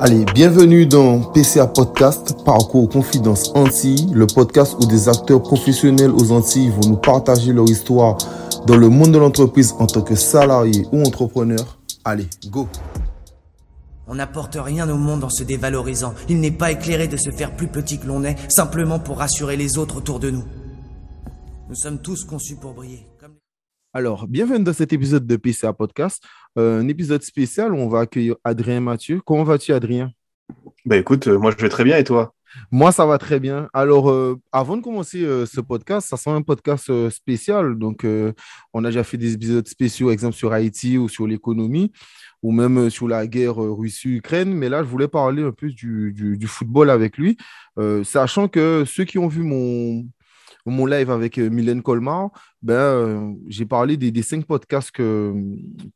Allez, bienvenue dans PCA Podcast, Parcours Confidence Antilles, le podcast où des acteurs professionnels aux Antilles vont nous partager leur histoire dans le monde de l'entreprise en tant que salarié ou entrepreneur. Allez, go On n'apporte rien au monde en se dévalorisant. Il n'est pas éclairé de se faire plus petit que l'on est, simplement pour rassurer les autres autour de nous. Nous sommes tous conçus pour briller. Alors, bienvenue dans cet épisode de PCA Podcast, euh, un épisode spécial où on va accueillir Adrien Mathieu. Comment vas-tu, Adrien? Bah écoute, euh, moi je vais très bien et toi? Moi, ça va très bien. Alors, euh, avant de commencer ce podcast, ça sera un podcast spécial. Donc, on a déjà fait des épisodes spéciaux, exemple sur Haïti ou sur l'économie, ou même sur la guerre Russie-Ukraine. Mais là, je voulais parler un peu du, du- du football avec lui, sachant que ceux qui ont vu mon, mon live avec euh, Mylène Colmar, ben, euh, j'ai parlé des, des cinq podcasts que,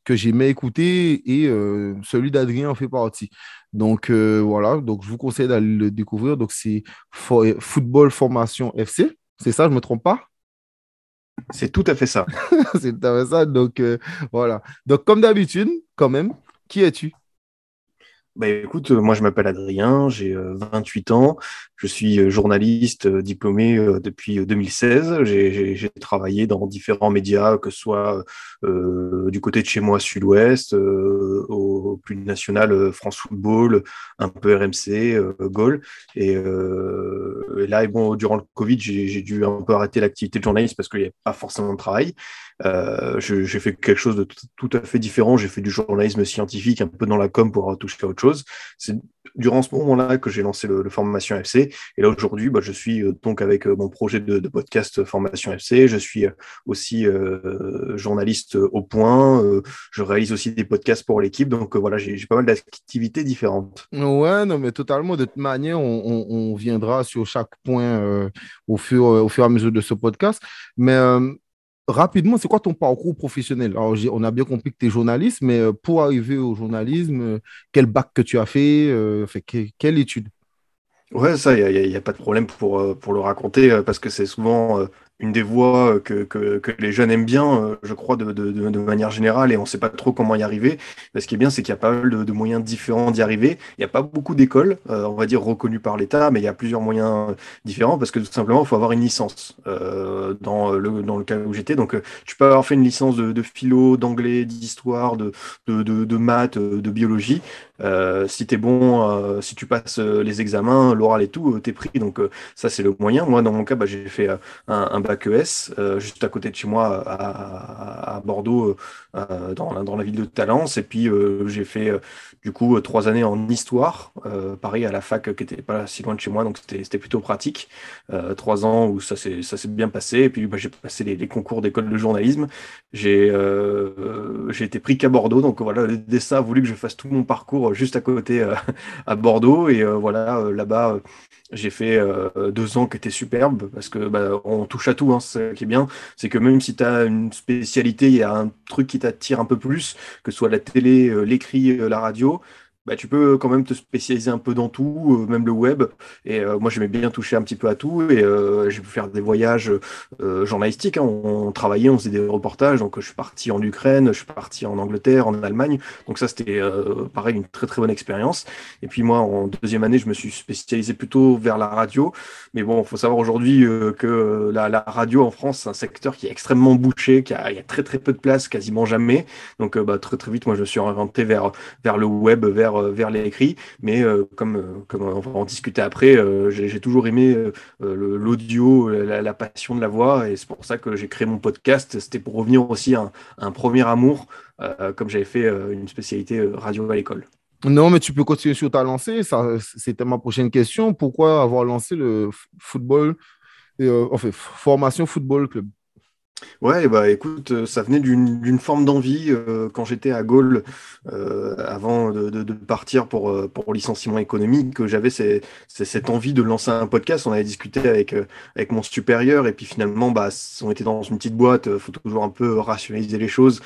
que j'aimais écouter et euh, celui d'Adrien en fait partie. Donc euh, voilà, donc je vous conseille d'aller le découvrir. Donc c'est Fo- Football Formation FC, c'est ça, je me trompe pas? C'est tout à fait ça. C'est tout à fait ça. Donc voilà. Donc comme d'habitude, quand même, qui es-tu? Bah écoute, euh, moi je m'appelle Adrien, j'ai euh, 28 ans, je suis euh, journaliste euh, diplômé euh, depuis euh, 2016. J'ai travaillé dans différents médias, que ce soit euh, du côté de chez moi, Sud-Ouest, euh, au plus national, euh, France Football, un peu RMC, euh, Gaulle. Et, euh, et là, bon, durant le Covid, j'ai dû un peu arrêter l'activité de journaliste parce qu'il n'y avait pas forcément de travail. Euh, j'ai fait quelque chose de tout, à fait différent. J'ai fait du journalisme scientifique, un peu dans la com pour toucher à autre chose. C'est durant ce moment-là que j'ai lancé le, le Formation FC. Et là, aujourd'hui, bah, je suis euh, donc avec euh, mon projet de, podcast Formation FC. Je suis euh, aussi euh, journaliste euh, au point. Euh, je réalise aussi des podcasts pour l'équipe. Donc euh, voilà, j'ai j'ai pas mal d'activités différentes. Ouais, non, mais totalement. De toute manière, on, on- on viendra sur chaque point euh, au fur, au fur et à mesure de ce podcast. Mais euh, rapidement, c'est quoi ton parcours professionnel? Alors, on a bien compris que tu es journaliste, mais euh, pour arriver au journalisme, euh, quel bac que tu as fait, euh, quelle étude? Ouais, ça, il n'y a, pas de problème pour, le raconter, parce que c'est souvent une des voies euh, que, que, les jeunes aiment bien, euh, je crois, de, de, manière générale, et on ne sait pas trop comment y arriver. Ce qui est bien, c'est qu'il y a pas mal de, moyens différents d'y arriver. Il n'y a pas beaucoup d'écoles, euh, on va dire, reconnues par l'État, mais il y a plusieurs moyens différents, parce que tout simplement, il faut avoir une licence dans le, dans le cas où j'étais. Donc, tu peux avoir fait une licence de, philo, d'anglais, d'histoire, de, de, maths, de biologie. Euh, si t'es bon, euh, si tu passes euh, les examens, l'oral et tout, euh, t'es pris. Donc ça c'est le moyen. Moi dans mon cas, bah, j'ai fait un, un bac ES juste à côté de chez moi à, Bordeaux, dans, la- ville de Talence. Et puis j'ai fait du coup trois années en histoire, pareil à la fac qui était pas si loin de chez moi, donc c'était plutôt pratique. Trois ans où ça s'est bien passé. Et puis bah, j'ai passé les, les concours d'école de journalisme. J'ai été pris qu'à Bordeaux, donc voilà, le destin a voulu que je fasse tout mon parcours juste à côté euh, à Bordeaux. Et euh, voilà, euh, là-bas, j'ai fait deux ans qui étaient superbes parce que bah, on touche à tout. Hein, ce qui est bien, c'est que même si tu as une spécialité, il y a un truc qui t'attire un peu plus, que ce soit la télé, l'écrit, la radio. Bah, tu peux quand même te spécialiser un peu dans tout, euh, même le web. Et euh, moi, j'aimais bien toucher un petit peu à tout. Et euh, j'ai pu faire des voyages euh, journalistiques. hein. On, travaillait, on faisait des reportages. Donc, je suis parti en Ukraine, je suis parti en Angleterre, en Allemagne. Donc, ça, c'était euh, pareil, une très, très bonne expérience. Et puis, moi, en deuxième année, je me suis spécialisé plutôt vers la radio. Mais bon, il faut savoir aujourd'hui que la, la radio en France, c'est un secteur qui est extrêmement bouché, qui a, y a très, très peu de place, quasiment jamais. Donc, bah, très, très vite, moi, je me suis orienté vers, vers le web, vers, euh, vers l'écrit. Mais euh, comme, euh, comme on va en discuter après, euh, j'ai toujours aimé euh, euh, l'audio, la, passion de la voix. Et c'est pour ça que j'ai créé mon podcast. C'était pour revenir aussi à un, premier amour, euh, comme j'avais fait euh, une spécialité euh, radio à l'école. Non, mais tu peux continuer sur ta lancée. Ça, c'était ma prochaine question. Pourquoi avoir lancé le football, euh, enfin, formation football club? Ouais, bah écoute, euh, ça venait d'une forme d'envie euh, quand j'étais à Gaulle, euh, avant de, partir pour, pour licenciement économique, que j'avais cette envie de lancer un podcast. On avait discuté avec, avec mon supérieur, et puis finalement, bah, on était dans une petite boîte, il faut toujours un peu rationaliser les choses.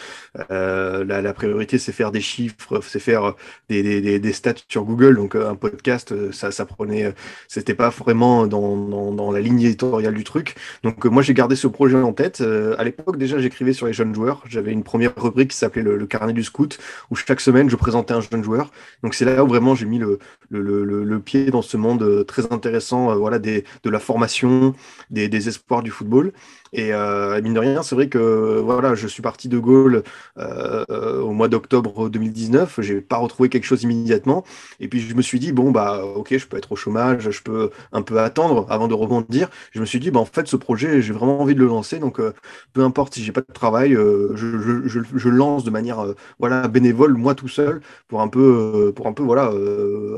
La, priorité, c'est faire des chiffres, c'est faire des, des, stats sur Google. Donc un podcast, ça, ça prenait, c'était pas vraiment dans, dans, la ligne éditoriale du truc. Donc moi, j'ai gardé ce projet en tête. Euh, à l'époque, déjà, j'écrivais sur les jeunes joueurs. J'avais une première rubrique qui s'appelait le, carnet du scout, où chaque semaine, je présentais un jeune joueur. Donc, c'est là où vraiment j'ai mis le, pied dans ce monde très intéressant voilà, des, de la formation, des, espoirs du football. Et euh, mine de rien, c'est vrai que voilà, je suis parti de Gaulle euh, au mois d'octobre 2019. J'ai pas retrouvé quelque chose immédiatement. Et puis je me suis dit bon bah ok, je peux être au chômage, je peux un peu attendre avant de rebondir. Je me suis dit bah en fait ce projet, j'ai vraiment envie de le lancer. Donc euh, peu importe si j'ai pas de travail, je, je, lance de manière voilà bénévole moi tout seul pour un peu pour un peu voilà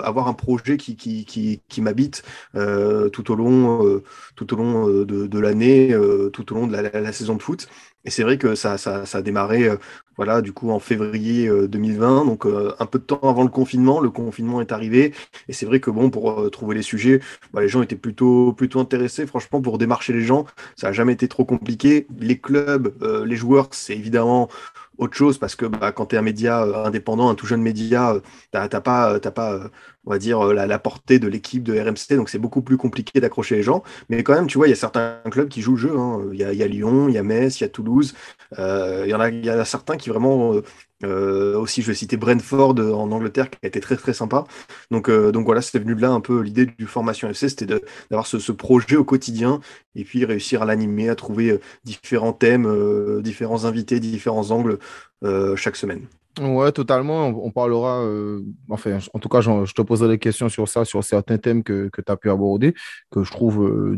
avoir un projet qui qui, qui, m'habite tout au long tout au long de l'année tout au long de la, saison de foot. Et c'est vrai que ça, ça, a démarré euh, voilà, du coup en février 2020, euh, donc euh, un peu de temps avant le confinement. Le confinement est arrivé. Et c'est vrai que bon, pour trouver les sujets, bah, les gens étaient plutôt, plutôt intéressés. Franchement, pour démarcher les gens, ça n'a jamais été trop compliqué. Les clubs, les joueurs, c'est évidemment autre chose parce que bah, quand tu es un média indépendant, un tout jeune média, tu n'as pas, pas on va dire, euh, la, portée de l'équipe de RMC. Donc, c'est beaucoup plus compliqué d'accrocher les gens. Mais quand même, tu vois, il y a certains clubs qui jouent le jeu. Hein. Il, y a, Lyon, il y a Metz, il y a Toulouse. Euh, il, y en a, y a certains qui vraiment. Euh, aussi, je vais citer Brentford en Angleterre, qui a été très très sympa. Donc, donc voilà, c'était venu de là un peu l'idée du formation FC, c'était d'avoir ce, projet au quotidien et puis réussir à l'animer, à trouver différents thèmes, différents invités, différents angles chaque semaine. Ouais, totalement. On, parlera, euh, enfin, en tout cas, je te poserai des questions sur ça, sur certains thèmes que, que tu as pu aborder, que je trouve euh,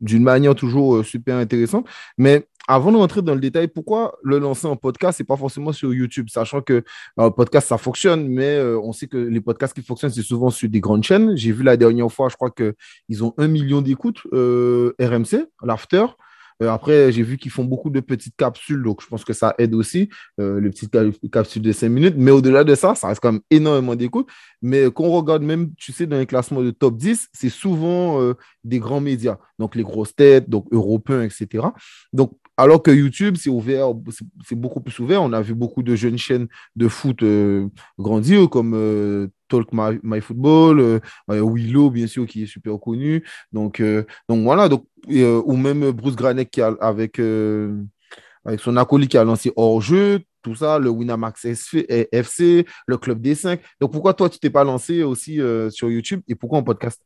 d'une manière toujours euh, super intéressante. Mais avant de rentrer dans le détail, pourquoi le lancer en podcast et pas forcément sur YouTube, sachant que le podcast, ça fonctionne, mais on sait que les podcasts qui fonctionnent, c'est souvent sur des grandes chaînes. J'ai vu la dernière fois, je crois qu'ils ont un million d'écoutes RMC, l'After. Euh, après, j'ai vu qu'ils font beaucoup de petites capsules, donc je pense que ça aide aussi, euh, les petites capsules de 5 minutes. Mais au-delà de ça, ça reste quand même énormément d'écoute. Mais qu'on regarde même, tu sais, dans les classements de top 10, c'est souvent euh, des grands médias, donc les grosses têtes, donc européens, etc. Donc, alors que YouTube, c'est ouvert, c'est beaucoup plus ouvert. On a vu beaucoup de jeunes chaînes de foot grandir, comme Talk My, Football, euh, Willow, bien sûr, qui est super connu. Donc, euh, donc voilà, donc, euh, ou même Bruce Granek qui a, avec, avec son acolyte qui a lancé hors-jeu, tout ça, le Winamax FC, le Club des 5. Donc pourquoi toi, tu t'es pas lancé aussi sur YouTube et pourquoi en podcast?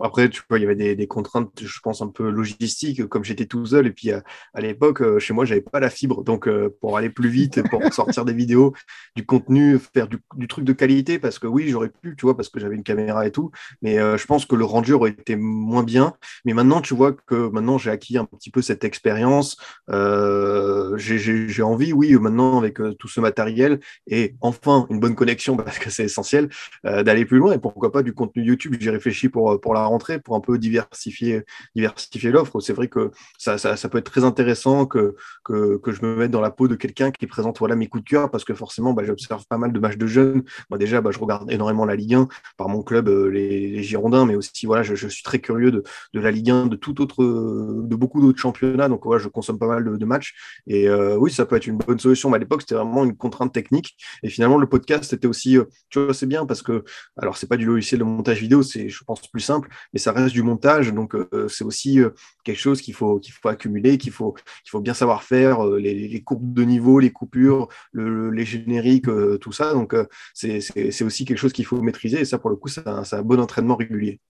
Après, tu vois, il y avait des, contraintes, je pense, un peu logistiques, comme j'étais tout seul. Et puis, à, l'époque, euh, chez moi, j'avais pas la fibre. Donc, euh, pour aller plus vite, pour sortir des vidéos, du contenu, faire du, truc de qualité, parce que oui, j'aurais pu, tu vois, parce que j'avais une caméra et tout. Mais euh, je pense que le rendu aurait été moins bien. Mais maintenant, tu vois que maintenant, j'ai acquis un petit peu cette expérience. j'ai envie, oui, maintenant, avec tout ce matériel et enfin une bonne connexion, parce que c'est essentiel, d'aller plus loin. Et pourquoi pas du contenu YouTube J'ai réfléchi pour, pour la rentrée pour un peu diversifier, diversifier l'offre. C'est vrai que ça, ça, peut être très intéressant que, que, que, je me mette dans la peau de quelqu'un qui présente voilà, mes coups de cœur parce que forcément, bah, j'observe pas mal de matchs de jeunes. Moi, déjà, bah, je regarde énormément la Ligue 1 par mon club, euh, les, Girondins, mais aussi, voilà, je, suis très curieux de, de, la Ligue 1, de tout autre, de beaucoup d'autres championnats. Donc, voilà, je consomme pas mal de, matchs. Et euh, oui, ça peut être une bonne solution. Mais à l'époque, c'était vraiment une contrainte technique. Et finalement, le podcast, c'était aussi, euh, tu vois, c'est bien parce que, alors, c'est pas du logiciel de montage vidéo, c'est, je pense, plus simple mais ça reste du montage, donc euh, c'est aussi euh, quelque chose qu'il faut, qu'il faut accumuler, qu'il faut, qu'il faut bien savoir faire, euh, les, courbes de niveau, les coupures, les génériques, tout ça. Donc c'est aussi quelque chose qu'il faut maîtriser, et ça, pour le coup, c'est un, un, bon entraînement régulier.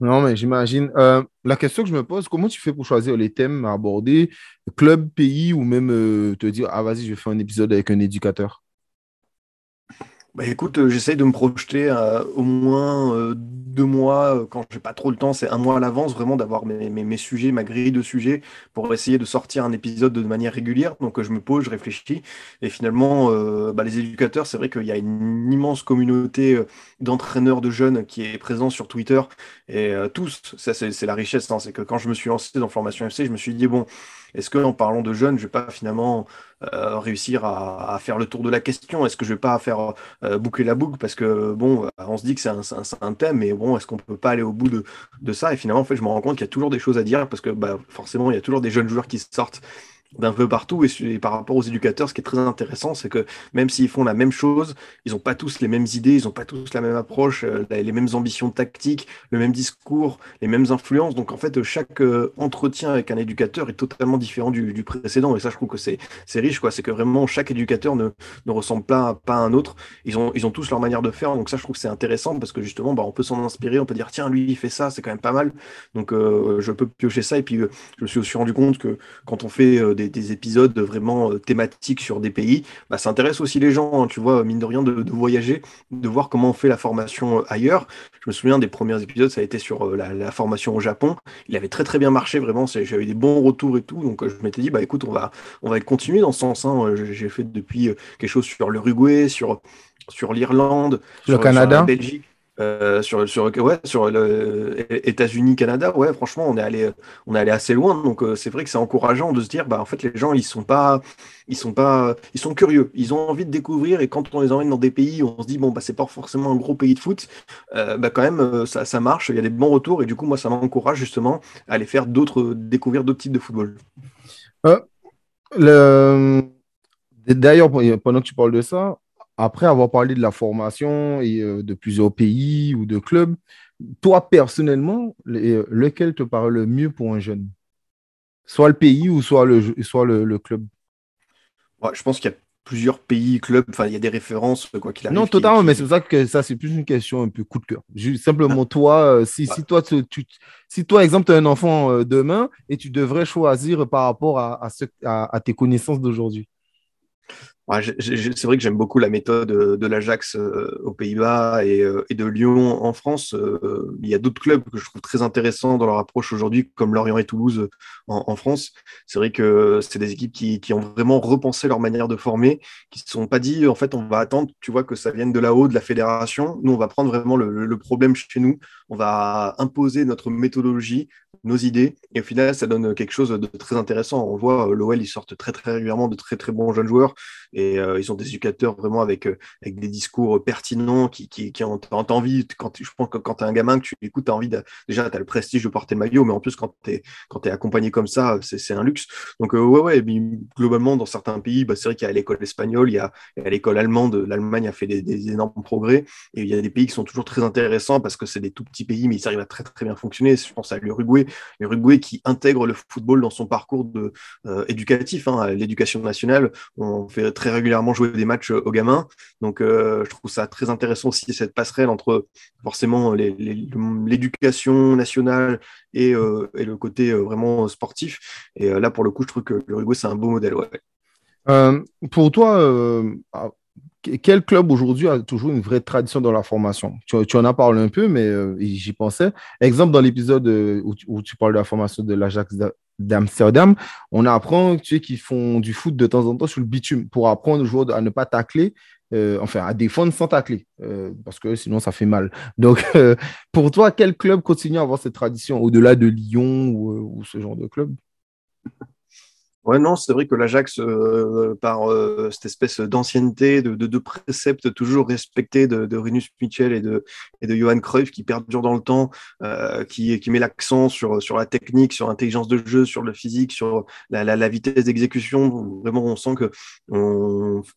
Non, mais j'imagine. la question que je me pose, comment tu fais pour choisir les thèmes à aborder, club, pays, ou même te dire, ah vas-y, je vais faire un épisode avec un éducateur? Bah écoute, euh, j'essaye de me projeter euh, au moins euh, deux mois, quand j'ai pas trop le temps, c'est un mois à l'avance, vraiment d'avoir mes, mes, sujets, ma grille de sujets pour essayer de sortir un épisode de manière régulière. Donc je me pose, je réfléchis. Et finalement, bah, les éducateurs, c'est vrai qu'il y a une immense communauté d'entraîneurs de jeunes qui est présente sur Twitter. Et tous, ça c'est la richesse, hein. c'est que quand je me suis lancé dans Formation FC, je me suis dit, bon, est-ce qu'en parlant de jeunes, je vais pas finalement euh, réussir à, faire le tour de la question. Est-ce que je vais pas faire euh, boucler la boucle? Parce que bon, on se dit que c'est un, thème, mais bon, est-ce qu'on peut pas aller au bout de, ça? Et finalement, en fait, je me rends compte qu'il y a toujours des choses à dire parce que bah, forcément, il y a toujours des jeunes joueurs qui sortent d'un peu partout. Et, par rapport aux éducateurs, ce qui est très intéressant, c'est que même s'ils font la même chose, ils n'ont pas tous les mêmes idées, ils n'ont pas tous la même approche, euh, les mêmes ambitions tactiques, le même discours, les mêmes influences. Donc en fait, chaque euh, entretien avec un éducateur est totalement différent du, précédent. Et ça, je trouve que c'est riche, quoi. C'est que vraiment chaque éducateur ne, ne ressemble pas, pas à un autre. Ils ont, ils ont tous leur manière de faire. Donc ça, je trouve que c'est intéressant parce que justement, bah, on peut s'en inspirer, on peut dire tiens, lui, il fait ça, c'est quand même pas mal. Donc euh, je peux piocher ça. Et puis je me suis rendu compte que quand on fait des, des épisodes vraiment thématiques sur des pays, bah, ça intéresse aussi les gens, hein, tu vois, mine de rien, de, voyager, de voir comment on fait la formation euh, ailleurs. Je me souviens des premiers épisodes, ça a été sur euh, la, formation au Japon. Il avait très très bien marché, vraiment. J'avais des bons retours et tout. Donc euh, je m'étais dit, bah écoute, on va, on va continuer dans ce sens. Hein. J'ai fait depuis quelque chose sur l'Uruguay, sur, sur l'Irlande, sur, le Canada, sur la Belgique. Euh, sur sur ouais sur États-Unis Canada ouais franchement on est allé on est allé assez loin. Donc euh, c'est vrai que c'est encourageant de se dire bah en fait les gens ils sont pas ils sont pas ils sont curieux. Ils ont envie de découvrir et quand on les emmène dans des pays on se dit bon bah c'est pas forcément un gros pays de foot euh, bah quand même ça, ça marche il y a des bons retours et du coup moi ça m'encourage justement à aller faire d'autres découvrir d'autres types de football. Le... D'ailleurs, pendant que tu parles de ça, après avoir parlé de la formation et euh, de plusieurs pays ou de clubs, toi personnellement, euh, lequel te paraît le mieux pour un jeune? Soit le pays ou soit le, soit le, club? Je pense qu'il y a plusieurs pays, clubs, enfin il y a des références, quoi qu'il arrive. Non, totalement, mais c'est pour ça que ça, c'est plus une question un peu coup de cœur. simplement, ah. toi, euh, si, si, toi, tu, si toi, exemple, tu as un enfant demain et tu devrais choisir par rapport à, à tes connaissances d'aujourd'hui c'est vrai que j'aime beaucoup la méthode euh, de l'Ajax euh, aux Pays-Bas et, euh, et, de Lyon en France. Il y a d'autres clubs que je trouve très intéressants dans leur approche aujourd'hui, comme Lorient et Toulouse en, France. C'est vrai que c'est des équipes qui, qui, ont vraiment repensé leur manière de former, qui ne se sont pas dit, en fait, on va attendre, tu vois, que ça vienne de là-haut, de la fédération. Nous, on va prendre vraiment le, le problème chez nous, on va imposer notre méthodologie, nos idées, et au final, ça donne quelque chose de très intéressant. On voit l'OL, ils sortent très, très régulièrement de très, très bons jeunes joueurs et euh, ils ont des éducateurs vraiment avec, euh, avec des discours pertinents qui, qui, ont, envie, quand, je pense que quand tu es un gamin que tu écoutes, tu as envie déjà, tu as le prestige de porter le maillot, mais en plus, quand tu es, es accompagné comme ça, c'est un luxe. Donc, euh, ouais, ouais, globalement, dans certains pays, bah, c'est vrai qu'il y a l'école espagnole, il y a, l'école allemande, l'Allemagne a fait des, énormes progrès, et il y a des pays qui sont toujours très intéressants parce que c'est des tout petits pays, mais ils arrivent à très, très bien fonctionner. Je pense à l'Uruguay, l'Uruguay qui intègre le football dans son parcours de, éducatif, hein, l'éducation nationale. On fait très régulièrement jouer des matchs euh, aux gamins. Donc, euh, je trouve ça très intéressant aussi, cette passerelle entre forcément l'éducation nationale et, euh, et, le côté vraiment sportif. Et là, pour le coup, je trouve que l'Uruguay, c'est un beau modèle. pour toi, ah, quel club aujourd'hui a toujours une vraie tradition dans la formation? Tu, en as parlé un peu, mais j'y pensais. Exemple, dans l'épisode où, où, tu parles de la formation de l'Ajax d'Amsterdam, on apprend tu sais, qu'ils font du foot de temps en temps sur le bitume pour apprendre aux joueurs à ne pas tacler, euh, enfin à défendre sans tacler, euh, parce que sinon ça fait mal. Donc, euh, pour toi, quel club continue à avoir cette tradition au-delà de Lyon ou ce genre de club? Ouais, non, c'est vrai que l'Ajax, euh, par euh, cette espèce d'ancienneté, de, de, préceptes toujours respectés de, de Rinus Mitchell et de, et de Johan Cruyff qui perdurent dans le temps, euh, qui, qui met l'accent sur, sur la technique, sur l'intelligence de jeu, sur le physique, sur la, la, vitesse d'exécution. Vraiment, on sent que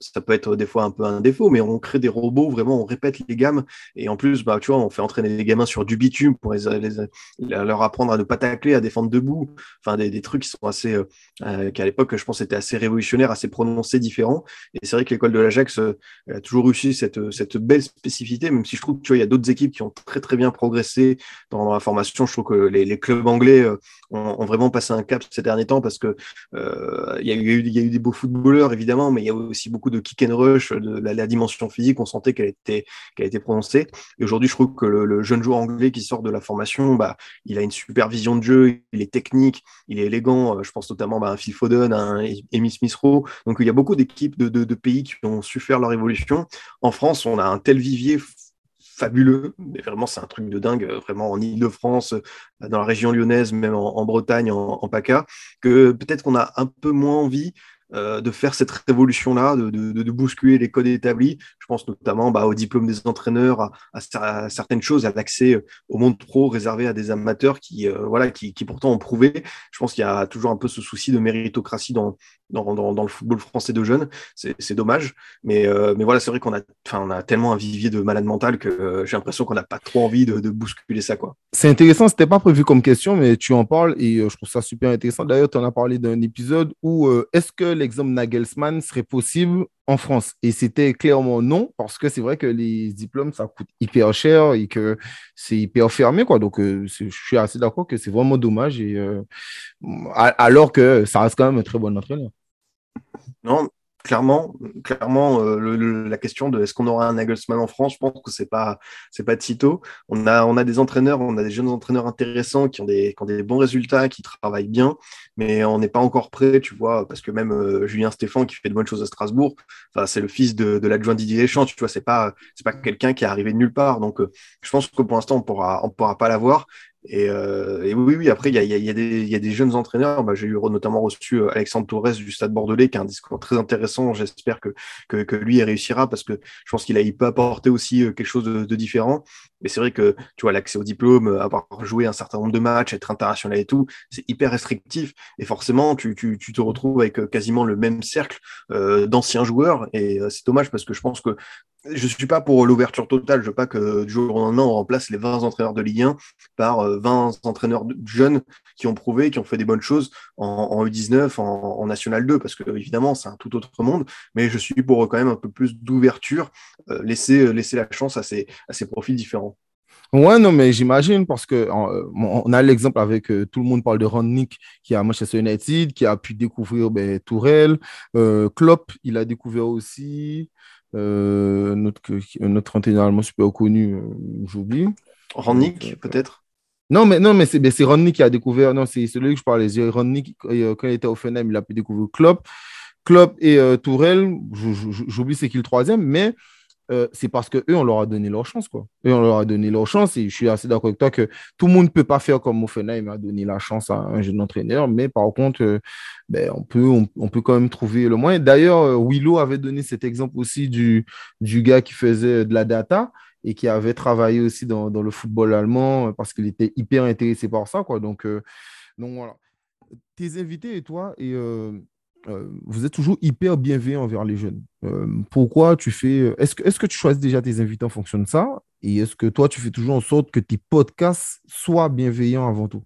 ça peut être des fois un peu un défaut, mais on crée des robots, vraiment, on répète les gammes. Et en plus, bah, tu vois, on fait entraîner les gamins sur du bitume pour les, leur apprendre à ne pas tacler, à défendre debout. Enfin, des, des trucs qui sont assez à l'époque, je pense, était assez révolutionnaire, assez prononcé, différent. Et c'est vrai que l'école de l'Ajax euh, a toujours réussi cette, cette belle spécificité, même si je trouve qu'il y a d'autres équipes qui ont très très bien progressé dans, la formation. Je trouve que les, clubs anglais euh, ont, vraiment passé un cap ces derniers temps parce que il y, a eu, il y a eu des beaux footballeurs évidemment, mais il y a aussi beaucoup de kick and rush, de la, dimension physique. On sentait qu'elle était prononcée. Et aujourd'hui, je trouve que le, jeune joueur anglais qui sort de la formation, bah, il a une super vision de jeu, il est technique, il est élégant. Je pense notamment bah, à un Phil Foden, un Amy. Donc il y a beaucoup d'équipes de, pays qui ont su faire leur évolution. En France, on a un tel vivier fabuleux, mais vraiment c'est un truc de dingue, vraiment en Ile-de-France, dans la région lyonnaise, même en, Bretagne, en, PACA, que peut-être qu'on a un peu moins envie de faire cette révolution-là, de, bousculer les codes établis. Je pense notamment bah, au diplôme des entraîneurs, à, certaines choses, à l'accès au monde pro réservé à des amateurs qui, voilà, qui, qui, pourtant ont prouvé. Je pense qu'il y a toujours un peu ce souci de méritocratie dans, dans, le football français de jeunes. C'est dommage. Mais, euh, mais voilà, c'est vrai qu'on a, a tellement un vivier de malade mental que euh, j'ai l'impression qu'on n'a pas trop envie de, bousculer ça. C'est intéressant, c'était pas prévu comme question, mais tu en parles et euh, je trouve ça super intéressant. D'ailleurs, tu en as parlé d'un épisode où est-ce que l'exemple Nagelsmann serait possible en France Et c'était clairement non, parce que c'est vrai que les diplômes, ça coûte hyper cher et que c'est hyper fermé. Quoi. Donc, je suis assez d'accord que c'est vraiment dommage, et, alors que ça reste quand même un très bon entraîneur. Non, clairement, euh, la question de est-ce qu'on aura un Nagelsmann en France, je pense que c'est pas c'est pas de sitôt. On a on a des entraîneurs, on a des jeunes entraîneurs intéressants qui ont des bons résultats, qui travaillent bien, mais on n'est pas encore prêt, tu vois, parce que même euh, Julien Stéphan qui fait de bonnes choses à Strasbourg, c'est le fils de, l'adjoint Didier Deschamps, tu vois, c'est pas pas quelqu'un qui est arrivé de nulle part. Donc euh, je pense que pour l'instant on pourra on pourra pas l'avoir. Euh, et, oui, oui, après, il y a, des jeunes entraîneurs. Bah, J'ai eu notamment reçu euh, Alexandre Torres du Stade Bordelais, qui a un discours très intéressant. J'espère que, lui réussira parce que je pense qu'il peut apporter aussi euh, quelque chose de, différent. Mais c'est vrai que tu vois, l'accès au diplôme, avoir joué un certain nombre de matchs, être international et tout, c'est hyper restrictif. Et forcément, tu, te retrouves avec quasiment le même cercle d'anciens joueurs. Et c'est dommage parce que je pense que je ne suis pas pour l'ouverture totale. Je veux pas que du jour au lendemain, on remplace les 20 entraîneurs de Ligue 1 par 20 euh, entraîneurs jeunes qui ont prouvé, qui ont fait des bonnes choses en, U19, en, National 2, parce que évidemment, c'est un tout autre monde. Mais je suis pour quand même un peu plus d'ouverture, euh, laisser, euh, la chance à ces, à profils différents. Ouais, non, mais j'imagine parce que on a l'exemple avec tout le monde parle de Ron Nick qui a Manchester United, qui a pu découvrir ben, Tourelle, Klopp, il a découvert aussi. Euh, notre, notre entraîneur allemand super connu, euh, j'oublie. Rannick, euh, peut-être? Non, mais, non, mais c'est Rannick qui a découvert. Non, c'est celui que je parlais. Rannick, quand il était au Fenem, il a pu découvrir Klopp. Klopp et Tourelle, j'oublie c'est qui le troisième, mais euh, c'est parce qu'eux, on leur a donné leur chance. Quoi. Eux, on leur a donné leur chance. Et je suis assez d'accord avec toi que tout le monde ne peut pas faire comme Moffenheim a donné la chance à un jeune entraîneur. Mais par contre, euh, ben, on, peut, on, peut quand même trouver le moyen. D'ailleurs, euh, Willow avait donné cet exemple aussi du, du gars qui faisait de la data et qui avait travaillé aussi dans, dans le football allemand parce qu'il était hyper intéressé par ça. Quoi. Donc, donc voilà. Tes invités et toi, et euh, vous êtes toujours hyper bienveillant envers les jeunes. Euh, pourquoi tu fais. Est-ce que, tu choisis déjà tes invités en fonction de ça? Et est-ce que toi, tu fais toujours en sorte que tes podcasts soient bienveillants avant tout?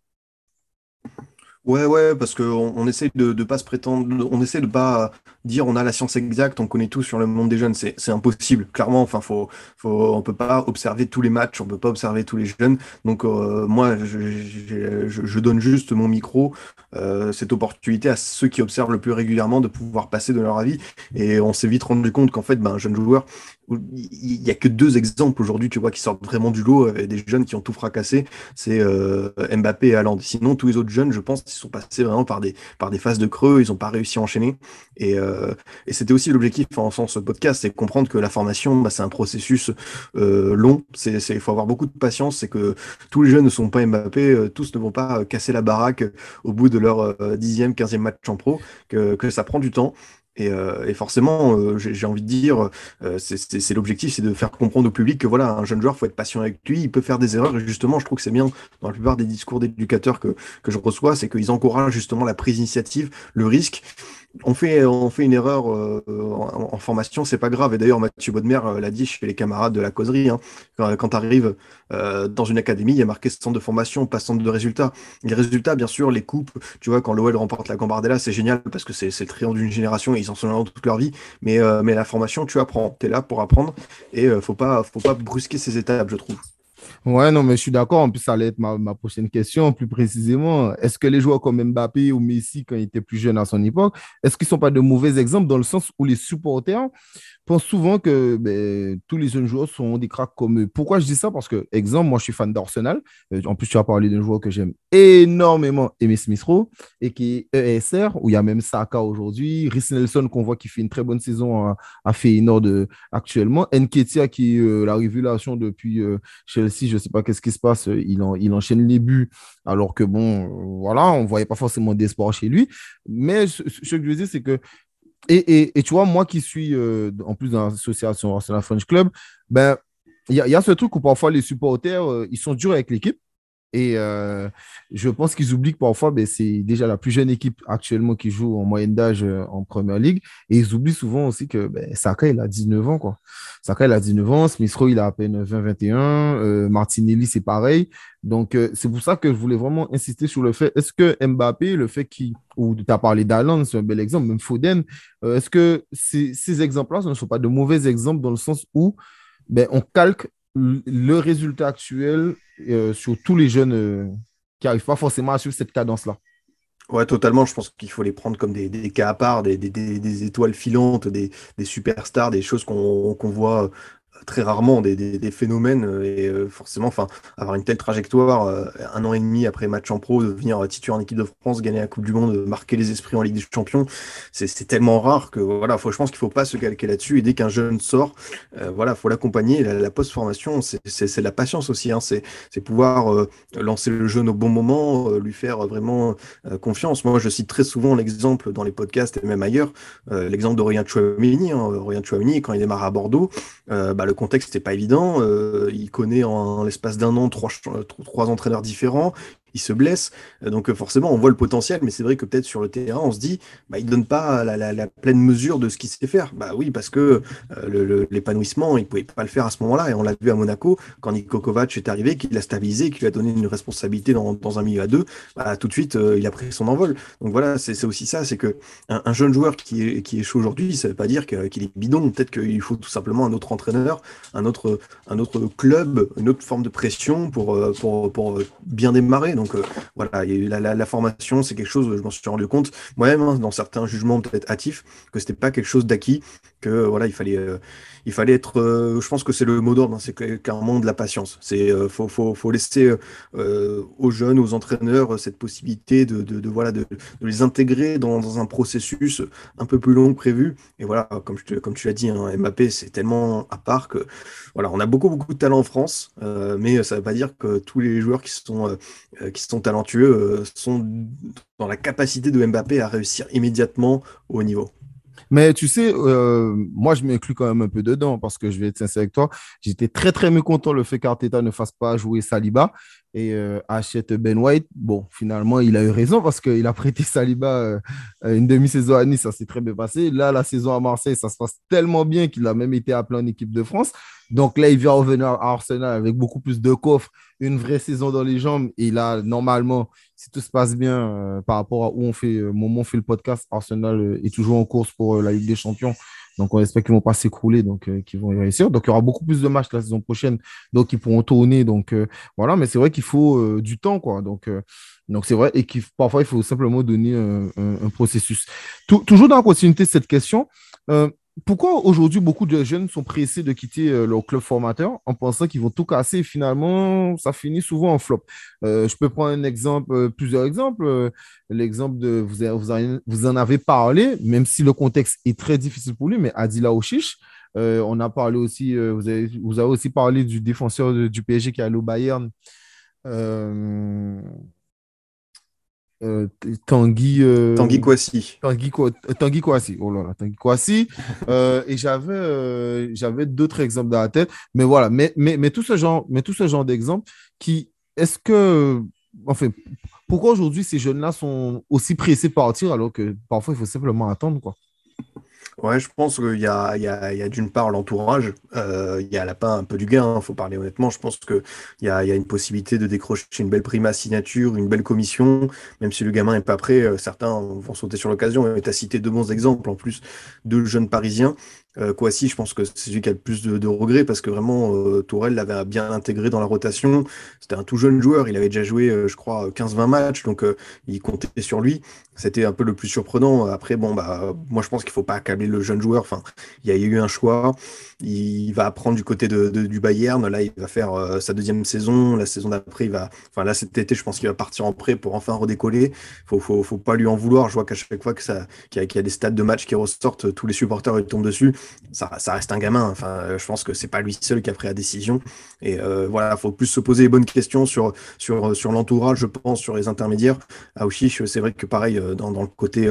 Ouais, ouais, parce qu'on on essaie de ne pas se prétendre, on essaie de pas dire on a la science exacte, on connaît tout sur le monde des jeunes, c'est impossible. Clairement, enfin, faut, faut, on peut pas observer tous les matchs, on peut pas observer tous les jeunes. Donc euh, moi, je, je, donne juste mon micro, euh, cette opportunité à ceux qui observent le plus régulièrement de pouvoir passer de leur avis. Et on s'est vite rendu compte qu'en fait, ben, un jeune joueur, il n'y a que deux exemples aujourd'hui, tu vois, qui sortent vraiment du lot, euh, des jeunes qui ont tout fracassé, c'est Mbappé et Haaland. Sinon, tous les autres jeunes, je pense, ils sont passés vraiment par des, par des phases de creux, ils n'ont pas réussi à enchaîner. Et, et c'était aussi l'objectif en faisant ce podcast, c'est comprendre que la formation, bah, c'est un processus long, il faut avoir beaucoup de patience, c'est que tous les jeunes ne sont pas Mbappé, tous ne vont pas casser la baraque au bout de leur dixième, quinzième match en pro, que, ça prend du temps. Euh, et, forcément, euh, j'ai envie de dire, euh, c'est l'objectif, c'est de faire comprendre au public que voilà, un jeune joueur, faut être patient avec lui, il peut faire des erreurs. Et justement, je trouve que c'est bien dans la plupart des discours d'éducateurs que, que je reçois, c'est qu'ils encouragent justement la prise d'initiative, le risque on fait, on fait une erreur euh, en, formation, c'est pas grave. Et d'ailleurs, Mathieu Baudemer euh, l'a dit chez les camarades de la causerie. Hein. quand, tu arrives euh, dans une académie, il y a marqué centre de formation, pas centre de résultats. Les résultats, bien sûr, les coupes, tu vois, quand l'OL remporte la Gambardella, c'est génial parce que c'est le triangle d'une génération et ils en sont là toute leur vie. Mais, mais la formation, tu apprends. Tu es là pour apprendre et faut pas, faut pas brusquer ces étapes, je trouve. Ouais, non, mais je suis d'accord. En plus, ça allait être ma, ma prochaine question, plus précisément. Est-ce que les joueurs comme Mbappé ou Messi, quand ils étaient plus jeunes à son époque, est-ce qu'ils ne sont pas de mauvais exemples dans le sens où les supporters souvent que ben, tous les jeunes joueurs sont des cracks comme eux. Pourquoi je dis ça? Parce que, exemple, moi, je suis fan d'Arsenal. Euh, en plus, tu as parlé d'un joueur que j'aime énormément, Aimé Smith-Rowe, et qui est ESR, où il y a même Saka aujourd'hui. Rhys Nelson, qu'on voit qui fait une très bonne saison à, à Feyenoord euh, actuellement. Nketia, qui est euh, la révélation depuis Chelsea, je ne sais pas qu'est-ce qui se passe. Il, il enchaîne les buts, alors que, bon, voilà, on ne voyait pas forcément d'espoir chez lui. Mais ce, ce que je veux dire, c'est que et, et, tu vois, moi qui suis en plus dans l'association Arsenal French Club, ben, il y, y, a ce truc où parfois les supporters, ils sont durs avec l'équipe. Et euh, je pense qu'ils oublient parfois, ben, c'est déjà la plus jeune équipe actuellement qui joue en moyenne d'âge euh, en Première Ligue. Et ils oublient souvent aussi que ben, Saka, il a 19 ans. Quoi. Saka, il a 19 ans. Smith il a à peine 20-21. Euh, Martinelli, c'est pareil. Donc, c'est pour ça que je voulais vraiment insister sur le fait, est-ce que Mbappé, le fait qu'il, ou tu as parlé d'Alan, c'est un bel exemple, même Foden, est-ce que ces, ces exemples-là ne sont pas de mauvais exemples dans le sens où ben, on calque le résultat actuel euh, sur tous les jeunes euh, qui n'arrivent pas forcément à suivre cette cadence-là. Ouais, totalement. Je pense qu'il faut les prendre comme des, cas à part, des, des, étoiles filantes, des, superstars, des choses qu'on voit très rarement des, des, phénomènes euh, et euh, forcément, enfin, avoir une telle trajectoire, euh, un an et demi après match en pro, devenir titulaire en équipe de France, gagner la Coupe du Monde, marquer les esprits en Ligue des Champions, c'est tellement rare que voilà, faut, je pense qu'il faut pas se calquer là-dessus et dès qu'un jeune sort, voilà, faut l'accompagner. La, post-formation, c'est la patience aussi, hein, c'est pouvoir lancer le jeune au bon moment, lui faire vraiment confiance. Moi, je cite très souvent l'exemple dans les podcasts et même ailleurs, l'exemple d'Aurélien Chouamini. Hein, Chouamini, quand il démarre à Bordeaux, bah, contexte n'était pas évident. Euh, il connaît en, l'espace d'un an trois entraîneurs différents il se blesse. Euh, donc euh, forcément, on voit le potentiel, mais c'est vrai que peut-être sur le terrain, on se dit, bah, il donne pas la, pleine mesure de ce qu'il sait faire. Bah oui, parce que euh, l'épanouissement, il pouvait pas le faire à ce moment-là. Et on l'a vu à Monaco, quand Niko Kovac est arrivé, qu'il l'a stabilisé, qu'il a donné une responsabilité dans, un milieu à deux, bah, tout de suite, il a pris son envol. Donc voilà, c'est aussi ça, c'est que un, jeune joueur qui est, qui est chaud aujourd'hui, ça veut pas dire qu'il est bidon. Peut-être qu'il faut tout simplement un autre entraîneur, un autre, un autre club, une autre forme de pression pour, pour, pour bien démarrer. Euh, voilà, la, formation, c'est quelque chose, je m'en suis rendu compte moi-même, hein, dans certains jugements peut-être hâtifs, que c'était pas quelque chose d'acquis, que voilà, il fallait, euh, il fallait être, euh, je pense que c'est le mot d'ordre, hein, c'est clairement de la patience. C'est faut, faut, faut, laisser aux jeunes, aux entraîneurs cette possibilité de, de, voilà, de, les intégrer dans, un processus un peu plus long que prévu. Et voilà, comme, je comme tu l'as dit, hein, Mbappé, c'est tellement à part que voilà, on a beaucoup, beaucoup de talent en France, mais ça ne veut pas dire que tous les joueurs qui sont, qui sont talentueux euh, sont dans la capacité de Mbappé à réussir immédiatement au niveau. Mais tu sais, euh, moi, je m'inclus quand même un peu dedans parce que je vais être sincère avec toi. J'étais très, très mécontent le fait qu'Arteta ne fasse pas jouer Saliba et euh, achète Ben White. Bon, finalement, il a eu raison parce qu'il a prêté Saliba une demi-saison à Nice, ça s'est très bien passé. Là, la saison à Marseille, ça se passe tellement bien qu'il a même été appelé en équipe de France. Donc là, il vient revenir à Arsenal avec beaucoup plus de coffres, une vraie saison dans les jambes. Et là, normalement, si tout se passe bien euh, par rapport à où on fait, euh, moment on fait le podcast, Arsenal euh, est toujours en course pour la Ligue des Champions. Donc on espère qu'ils ne vont pas s'écrouler, donc qu'ils vont réussir. Donc il y aura beaucoup plus de matchs la saison prochaine, donc ils pourront tourner. Donc voilà, mais c'est vrai qu'il faut du temps, quoi. Donc donc c'est vrai, et qu'il parfois il faut simplement donner un, processus. toujours dans la continuité de cette question pourquoi aujourd'hui beaucoup de jeunes sont pressés de quitter euh, leur club formateur en pensant qu'ils vont tout casser et finalement ça finit souvent en flop? Euh, Je peux prendre un exemple, euh, plusieurs exemples. L'exemple de, vous, en avez parlé, même si le contexte est très difficile pour lui, mais Adila Ochiche, on a parlé aussi, vous, avez, vous avez aussi parlé du défenseur du PSG qui est allé au Bayern. Euh, Tanguy. Euh, Tanguy Kouassi. Tanguy, Tanguy Kouassi. Oh là là, Tanguy Kouassi. Euh, et j'avais j'avais d'autres exemples dans la tête. Mais voilà, mais, mais, mais tout ce genre, mais tout ce genre d'exemples qui. Est-ce que. Enfin, pourquoi aujourd'hui ces jeunes-là sont aussi pressés de partir alors que parfois il faut simplement attendre, quoi? Ouais, je pense qu'il y a, y a, y a d'une part l'entourage, euh, il y a la un peu du gain, il hein, faut parler honnêtement. Je pense qu'il y a, y a une possibilité de décrocher une belle prima signature, une belle commission, même si le gamin n'est pas prêt, euh, certains vont sauter sur l'occasion. Et tu as cité deux bons exemples en plus de jeunes parisiens. Euh, Kouassi, je pense que c'est celui qui a le plus de, regrets parce que vraiment, euh, Tourelle l'avait bien intégré dans la rotation. C'était un tout jeune joueur, il avait déjà joué, euh, je crois, 15-20 matchs, donc euh, il comptait sur lui. C'était un peu le plus surprenant. Après, bon, bah, moi je pense qu'il faut pas accabler le jeune joueur. Enfin, il y a eu un choix. Il va apprendre du côté de, du Bayern. Là, il va faire sa deuxième saison. La saison d'après, il va. Enfin, là, cet été, je pense qu'il va partir en prêt pour enfin redécoller. Faut, faut, faut pas lui en vouloir. Je vois qu'à chaque fois que ça, qu'il y, a des stades de match qui ressortent, tous les supporters ils tombent dessus ça, reste un gamin. Enfin, je pense que c'est pas lui seul qui a pris la décision. Et voilà, il faut plus se poser les bonnes questions sur, sur, sur l'entourage, je pense, sur les intermédiaires. À Ouchiche, c'est vrai que pareil, dans, dans le côté,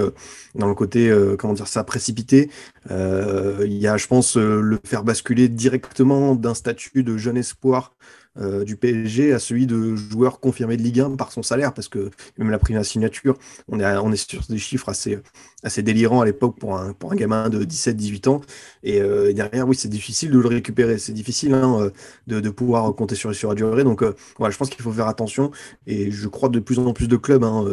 dans le côté comment dire ça, précipité, il y a, je pense, le faire basculer directement d'un statut de jeune espoir euh, du PSG à celui de joueur confirmé de Ligue 1 par son salaire, parce que même la première signature, on est, on est sur des chiffres assez, assez délirants à l'époque pour un, pour un gamin de 17-18 ans. Euh, et, derrière, oui, c'est difficile de le récupérer. C'est difficile hein, euh, de, de, pouvoir compter sur, sur la durée. Donc, voilà, je pense qu'il faut faire attention. Et je crois que de plus en plus de clubs hein,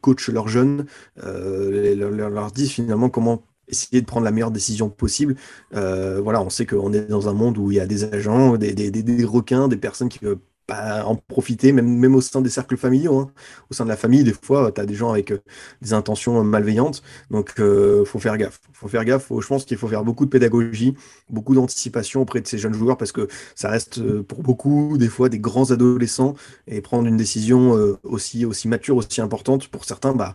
coachent leurs jeunes, leur disent finalement comment essayer de prendre la meilleure décision possible. Euh, voilà, on sait qu'on est dans un monde où il y a des agents, des, des, des requins, des personnes qui veulent en profiter, même, au sein des cercles familiaux. Hein. Au sein de la famille, des fois, tu as des gens avec euh, des intentions malveillantes. Donc, euh, faut faire gaffe. faut faire gaffe. je pense qu'il faut faire beaucoup de pédagogie, beaucoup d'anticipation auprès de ces jeunes joueurs parce que ça reste pour beaucoup, des fois, des grands adolescents et prendre une décision aussi, mature, aussi importante, pour certains, bah,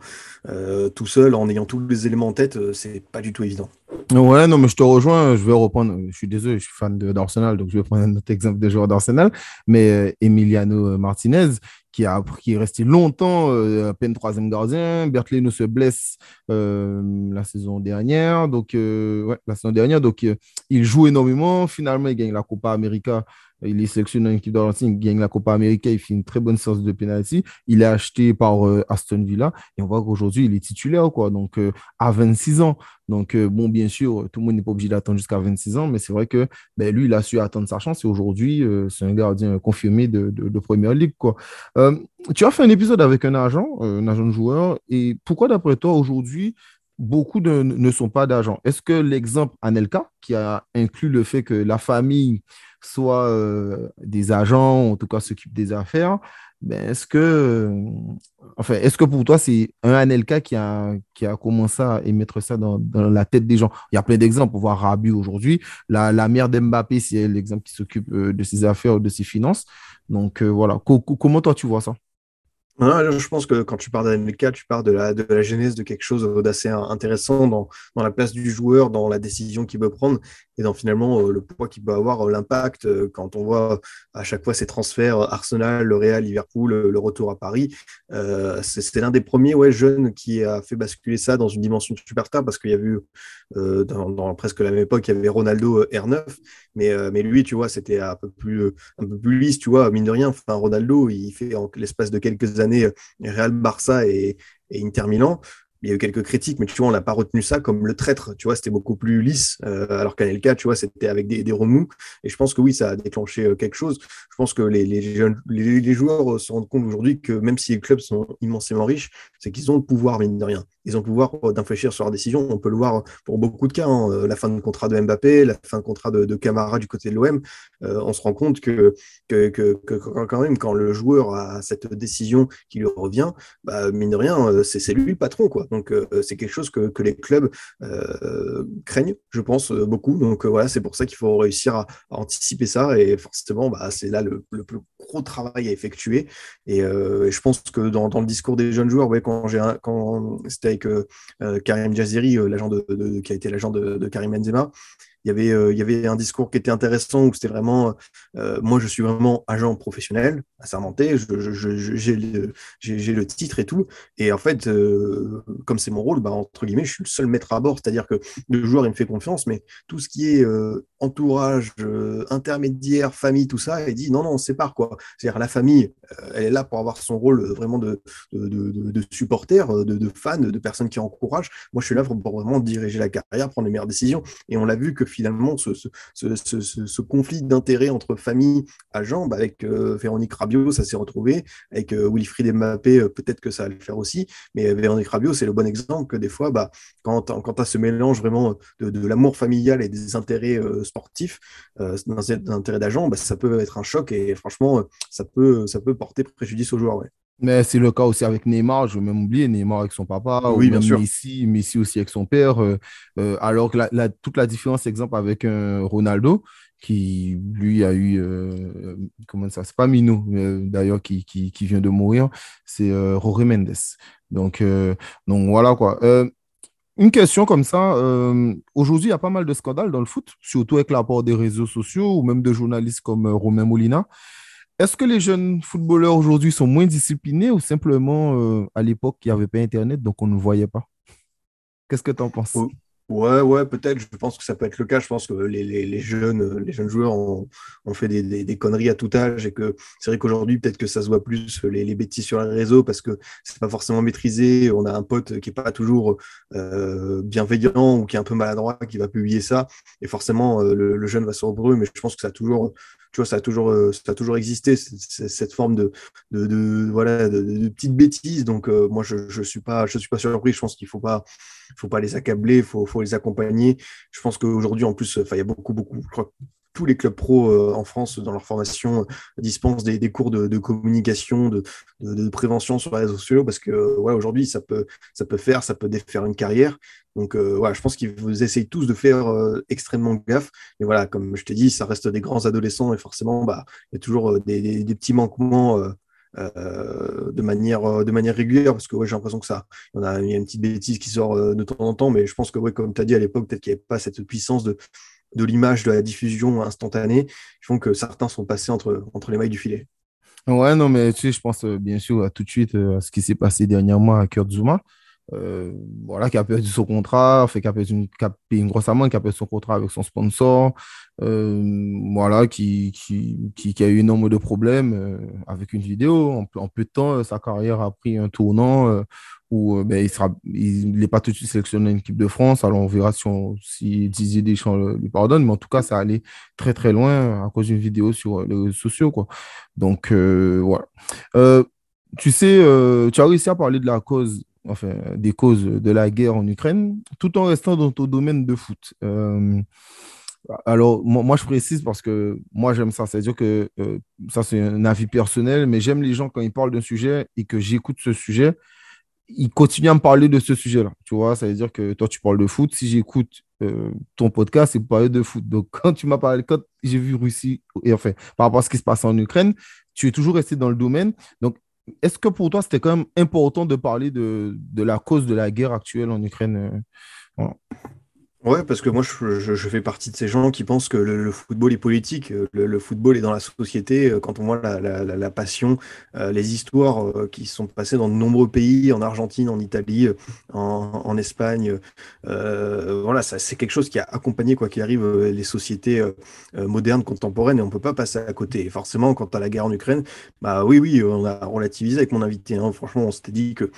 euh, tout seul en ayant tous les éléments en tête, euh, c'est pas du tout évident. Ouais, non, mais je te rejoins. Je vais reprendre. Je suis désolé, je suis fan d'Arsenal, donc je vais prendre un autre exemple de joueur d'Arsenal. Mais euh, Emiliano Martinez, qui, a, qui est resté longtemps à peine troisième gardien. Bertleno se blesse la saison dernière. Donc, la saison dernière. Donc, il joue énormément. Finalement, il gagne la Copa América il est sélectionné dans l'équipe d'Argentine, il gagne la Copa América, il fait une très bonne séance de penalty. Il est acheté par euh, Aston Villa et on voit qu'aujourd'hui, il est titulaire, quoi. Donc, euh, à 26 ans. Donc, euh, bon, bien sûr, tout le monde n'est pas obligé d'attendre jusqu'à 26 ans, mais c'est vrai que ben, lui, il a su attendre sa chance et aujourd'hui, c'est un gardien confirmé de, de, Première Ligue, quoi. tu as fait un épisode avec un agent, un agent de joueur, et pourquoi, d'après toi, aujourd'hui, beaucoup ne sont pas d'agents. Est-ce que l'exemple Anelka, qui a inclus le fait que la famille soit euh, des agents, en tout cas s'occupent des affaires, ben est-ce que, euh, est-ce que pour toi, c'est un Anelka qui a, commencé à émettre ça dans, la tête des gens? Il y a plein d'exemples. On voit Rabi aujourd'hui. La, la mère d'Mbappé, c'est l'exemple qui s'occupe euh, de ses affaires ou de ses finances. Donc voilà. comment toi, tu vois ça? Je pense que quand tu parles d'Anelka, tu parles de la, de la genèse de quelque chose d'assez intéressant dans, dans, la place du joueur, dans la décision qu'il peut prendre et dans finalement euh, le poids qu'il peut avoir, euh, l'impact euh, quand on voit à chaque fois ces transferts Arsenal, le Real, Liverpool, le retour à Paris. Euh, c'est l'un des premiers ouais, jeunes qui a fait basculer ça dans une dimension superstar parce qu'il y a eu dans, dans, presque la même époque, il y avait Ronaldo R9, mais, mais lui, tu vois, c'était un peu plus un peu plus lisse, tu vois, mine de rien. Enfin, Ronaldo, il fait en l'espace de quelques années Real Barça et, et Inter Milan il y a eu quelques critiques, mais tu vois, on n'a pas retenu ça comme le traître. Tu vois, c'était beaucoup plus lisse, euh, alors qu'Anelka, tu vois, c'était avec des, remous. Et je pense que oui, ça a déclenché euh, quelque chose. Je pense que les, les, jeunes, les, joueurs euh, se rendent compte aujourd'hui que même si les clubs sont immensément riches, c'est qu'ils ont le pouvoir, mine de rien. Ils ont le pouvoir d'infléchir sur leurs décisions. On peut le voir pour beaucoup de cas. Hein. La fin de contrat de Mbappé, la fin de contrat de, Camara du côté de l'OM. on se rend compte que, que, que, que, quand même, quand le joueur a cette décision qui lui revient, bah, mine de rien, c'est lui le patron, quoi. Donc, euh, c'est quelque chose que, les clubs euh, craignent, je pense, euh, beaucoup. Donc, voilà, c'est pour ça qu'il faut réussir à, anticiper ça. Et forcément, bah, c'est là le, plus gros travail à effectuer. Et, je pense que dans, le discours des jeunes joueurs, quand, quand c'était avec Karim Jaziri, l'agent de, qui a été l'agent de, de Karim Benzema, il y avait, euh, il y avait un discours qui était intéressant où c'était vraiment, euh, moi je suis vraiment agent professionnel, assermenté, j'ai le, titre et tout. Et en fait, euh, comme c'est mon rôle, bah, entre guillemets, je suis le seul maître à bord, c'est-à-dire que le joueur il me fait confiance, mais tout ce qui est entourage, intermédiaire, famille, tout ça, il dit non, non, on sépare quoi. C'est-à-dire la famille, elle est là pour avoir son rôle vraiment de, de, supporter, de, de fan, de personnes qui encouragent. Moi, je suis là pour, vraiment diriger la carrière, prendre les meilleures décisions. Et on l'a vu que ce, ce, conflit d'intérêts entre famille, agent, bah avec euh, Véronique Rabiot, ça s'est retrouvé. Avec euh, Wilfried Mbappé, euh, peut-être que ça va le faire aussi. Mais Véronique Rabiot, c'est le bon exemple que des fois, bah, quand, quand tu as ce mélange vraiment de, l'amour familial et des intérêts sportifs, des intérêts d'agent, bah, ça peut être un choc et franchement, ça peut, ça peut porter préjudice aux joueurs. Mais c'est le cas aussi avec Neymar, je veux même oublier, Neymar avec son papa, oui, bien sûr. Messi, Messi aussi avec son père. Euh, euh, alors que la, toute la différence, exemple, avec un Ronaldo, qui lui a eu, euh, comment ça, c'est pas Mino, d'ailleurs, qui, qui, qui, vient de mourir, c'est Jorge Mendes. Donc, donc voilà quoi. une question comme ça. Aujourd'hui, il y a pas mal de scandales dans le foot, surtout avec l'apport des réseaux sociaux ou même de journalistes comme Romain Molina. Est-ce que les jeunes footballeurs aujourd'hui sont moins disciplinés ou simplement à l'époque, il n'y avait pas Internet, donc on ne voyait pas? Qu'est-ce que tu en penses Ouais, ouais, peut-être. Je pense que ça peut être le cas. Je pense que les, jeunes, joueurs ont, fait des, conneries à tout âge et que c'est vrai qu'aujourd'hui, peut-être que ça se voit plus les, bêtises sur les réseaux parce que c'est pas forcément maîtrisé. On a un pote qui est pas toujours euh, bienveillant ou qui est un peu maladroit qui va publier ça et forcément euh, le, jeune va se rebrûler. Mais je pense que ça a toujours tu vois, ça a toujours, euh, ça a existé, cette forme de, de, voilà, de, petites bêtises. Donc, euh, moi, je ne suis, pas, je suis pas surpris. Je pense qu'il ne faut pas, faut pas les accabler, il faut, les accompagner. Je pense qu'aujourd'hui, en plus, il y a beaucoup, beaucoup, je tous les clubs pro euh, en France, dans leur formation, dispensent des, cours de, communication, de, prévention sur les réseaux sociaux, parce que ouais, aujourd'hui, ça peut, ça peut faire, ça peut défaire une carrière. Donc, euh, je pense qu'ils vous essayent tous de faire euh, extrêmement gaffe. Mais voilà, comme je t'ai dit, ça reste des grands adolescents et forcément, bah, il y a toujours euh, des, petits manquements. Euh, de, manière, de manière régulière, parce que ouais, j'ai l'impression que ça, y, a, y a une petite bêtise qui sort de temps en temps, mais je pense que, ouais, comme tu as dit à l'époque, peut-être qu'il n'y avait pas cette puissance de, de l'image, de la diffusion instantanée, qui font que certains sont passés entre, entre les mailles du filet. Ouais, non, mais tu sais, je pense bien sûr à tout de suite à ce qui s'est passé dernièrement à Kurt Zuma. Euh, voilà, qui a perdu son contrat, fait, qui a payé une grosse amende, qui a perdu son contrat avec son sponsor, euh, voilà, qui, qui, qui, a eu énormément de problèmes euh, avec une vidéo. En, en, peu de temps, sa carrière a pris un tournant où ben, il sera, il n'est pas tout de suite sélectionné en équipe de France. Alors on verra si, on, si Didier Deschamps lui pardonne, mais en tout cas, ça allait très très loin à cause d'une vidéo sur les réseaux sociaux, quoi. Donc voilà. tu sais, tu as réussi à parler de la cause enfin, des causes de la guerre en Ukraine, tout en restant dans ton domaine de foot. Euh, alors, moi, je précise parce que moi, j'aime ça. C'est-à-dire que euh, ça, c'est un avis personnel, mais j'aime les gens quand ils parlent d'un sujet et que j'écoute ce sujet, ils continuent à me parler de ce sujet-là. Tu vois, ça veut dire que toi, tu parles de foot. Si j'écoute euh, ton podcast, c'est pour parler de foot. Donc, quand tu m'as parlé, quand j'ai vu Russie, et enfin, par rapport à ce qui se passe en Ukraine, tu es toujours resté dans le domaine. Donc, est-ce que pour toi, c'était quand même important de parler de, la cause de la guerre actuelle en Ukraine euh. Ouais, parce que moi, je, je, fais partie de ces gens qui pensent que le, football est politique, le, football est dans la société. Euh, quand on voit la, la, passion, euh, les histoires euh, qui sont passées dans de nombreux pays, en Argentine, en Italie, en, en Espagne, voilà, ça, c'est quelque chose qui a accompagné, quoi qu'il arrive, les sociétés modernes, contemporaines, et on peut pas passer à côté. Et forcément, quand à la guerre en Ukraine, bah oui, oui, on a relativisé avec mon invité. Hein. Franchement, on s'était dit que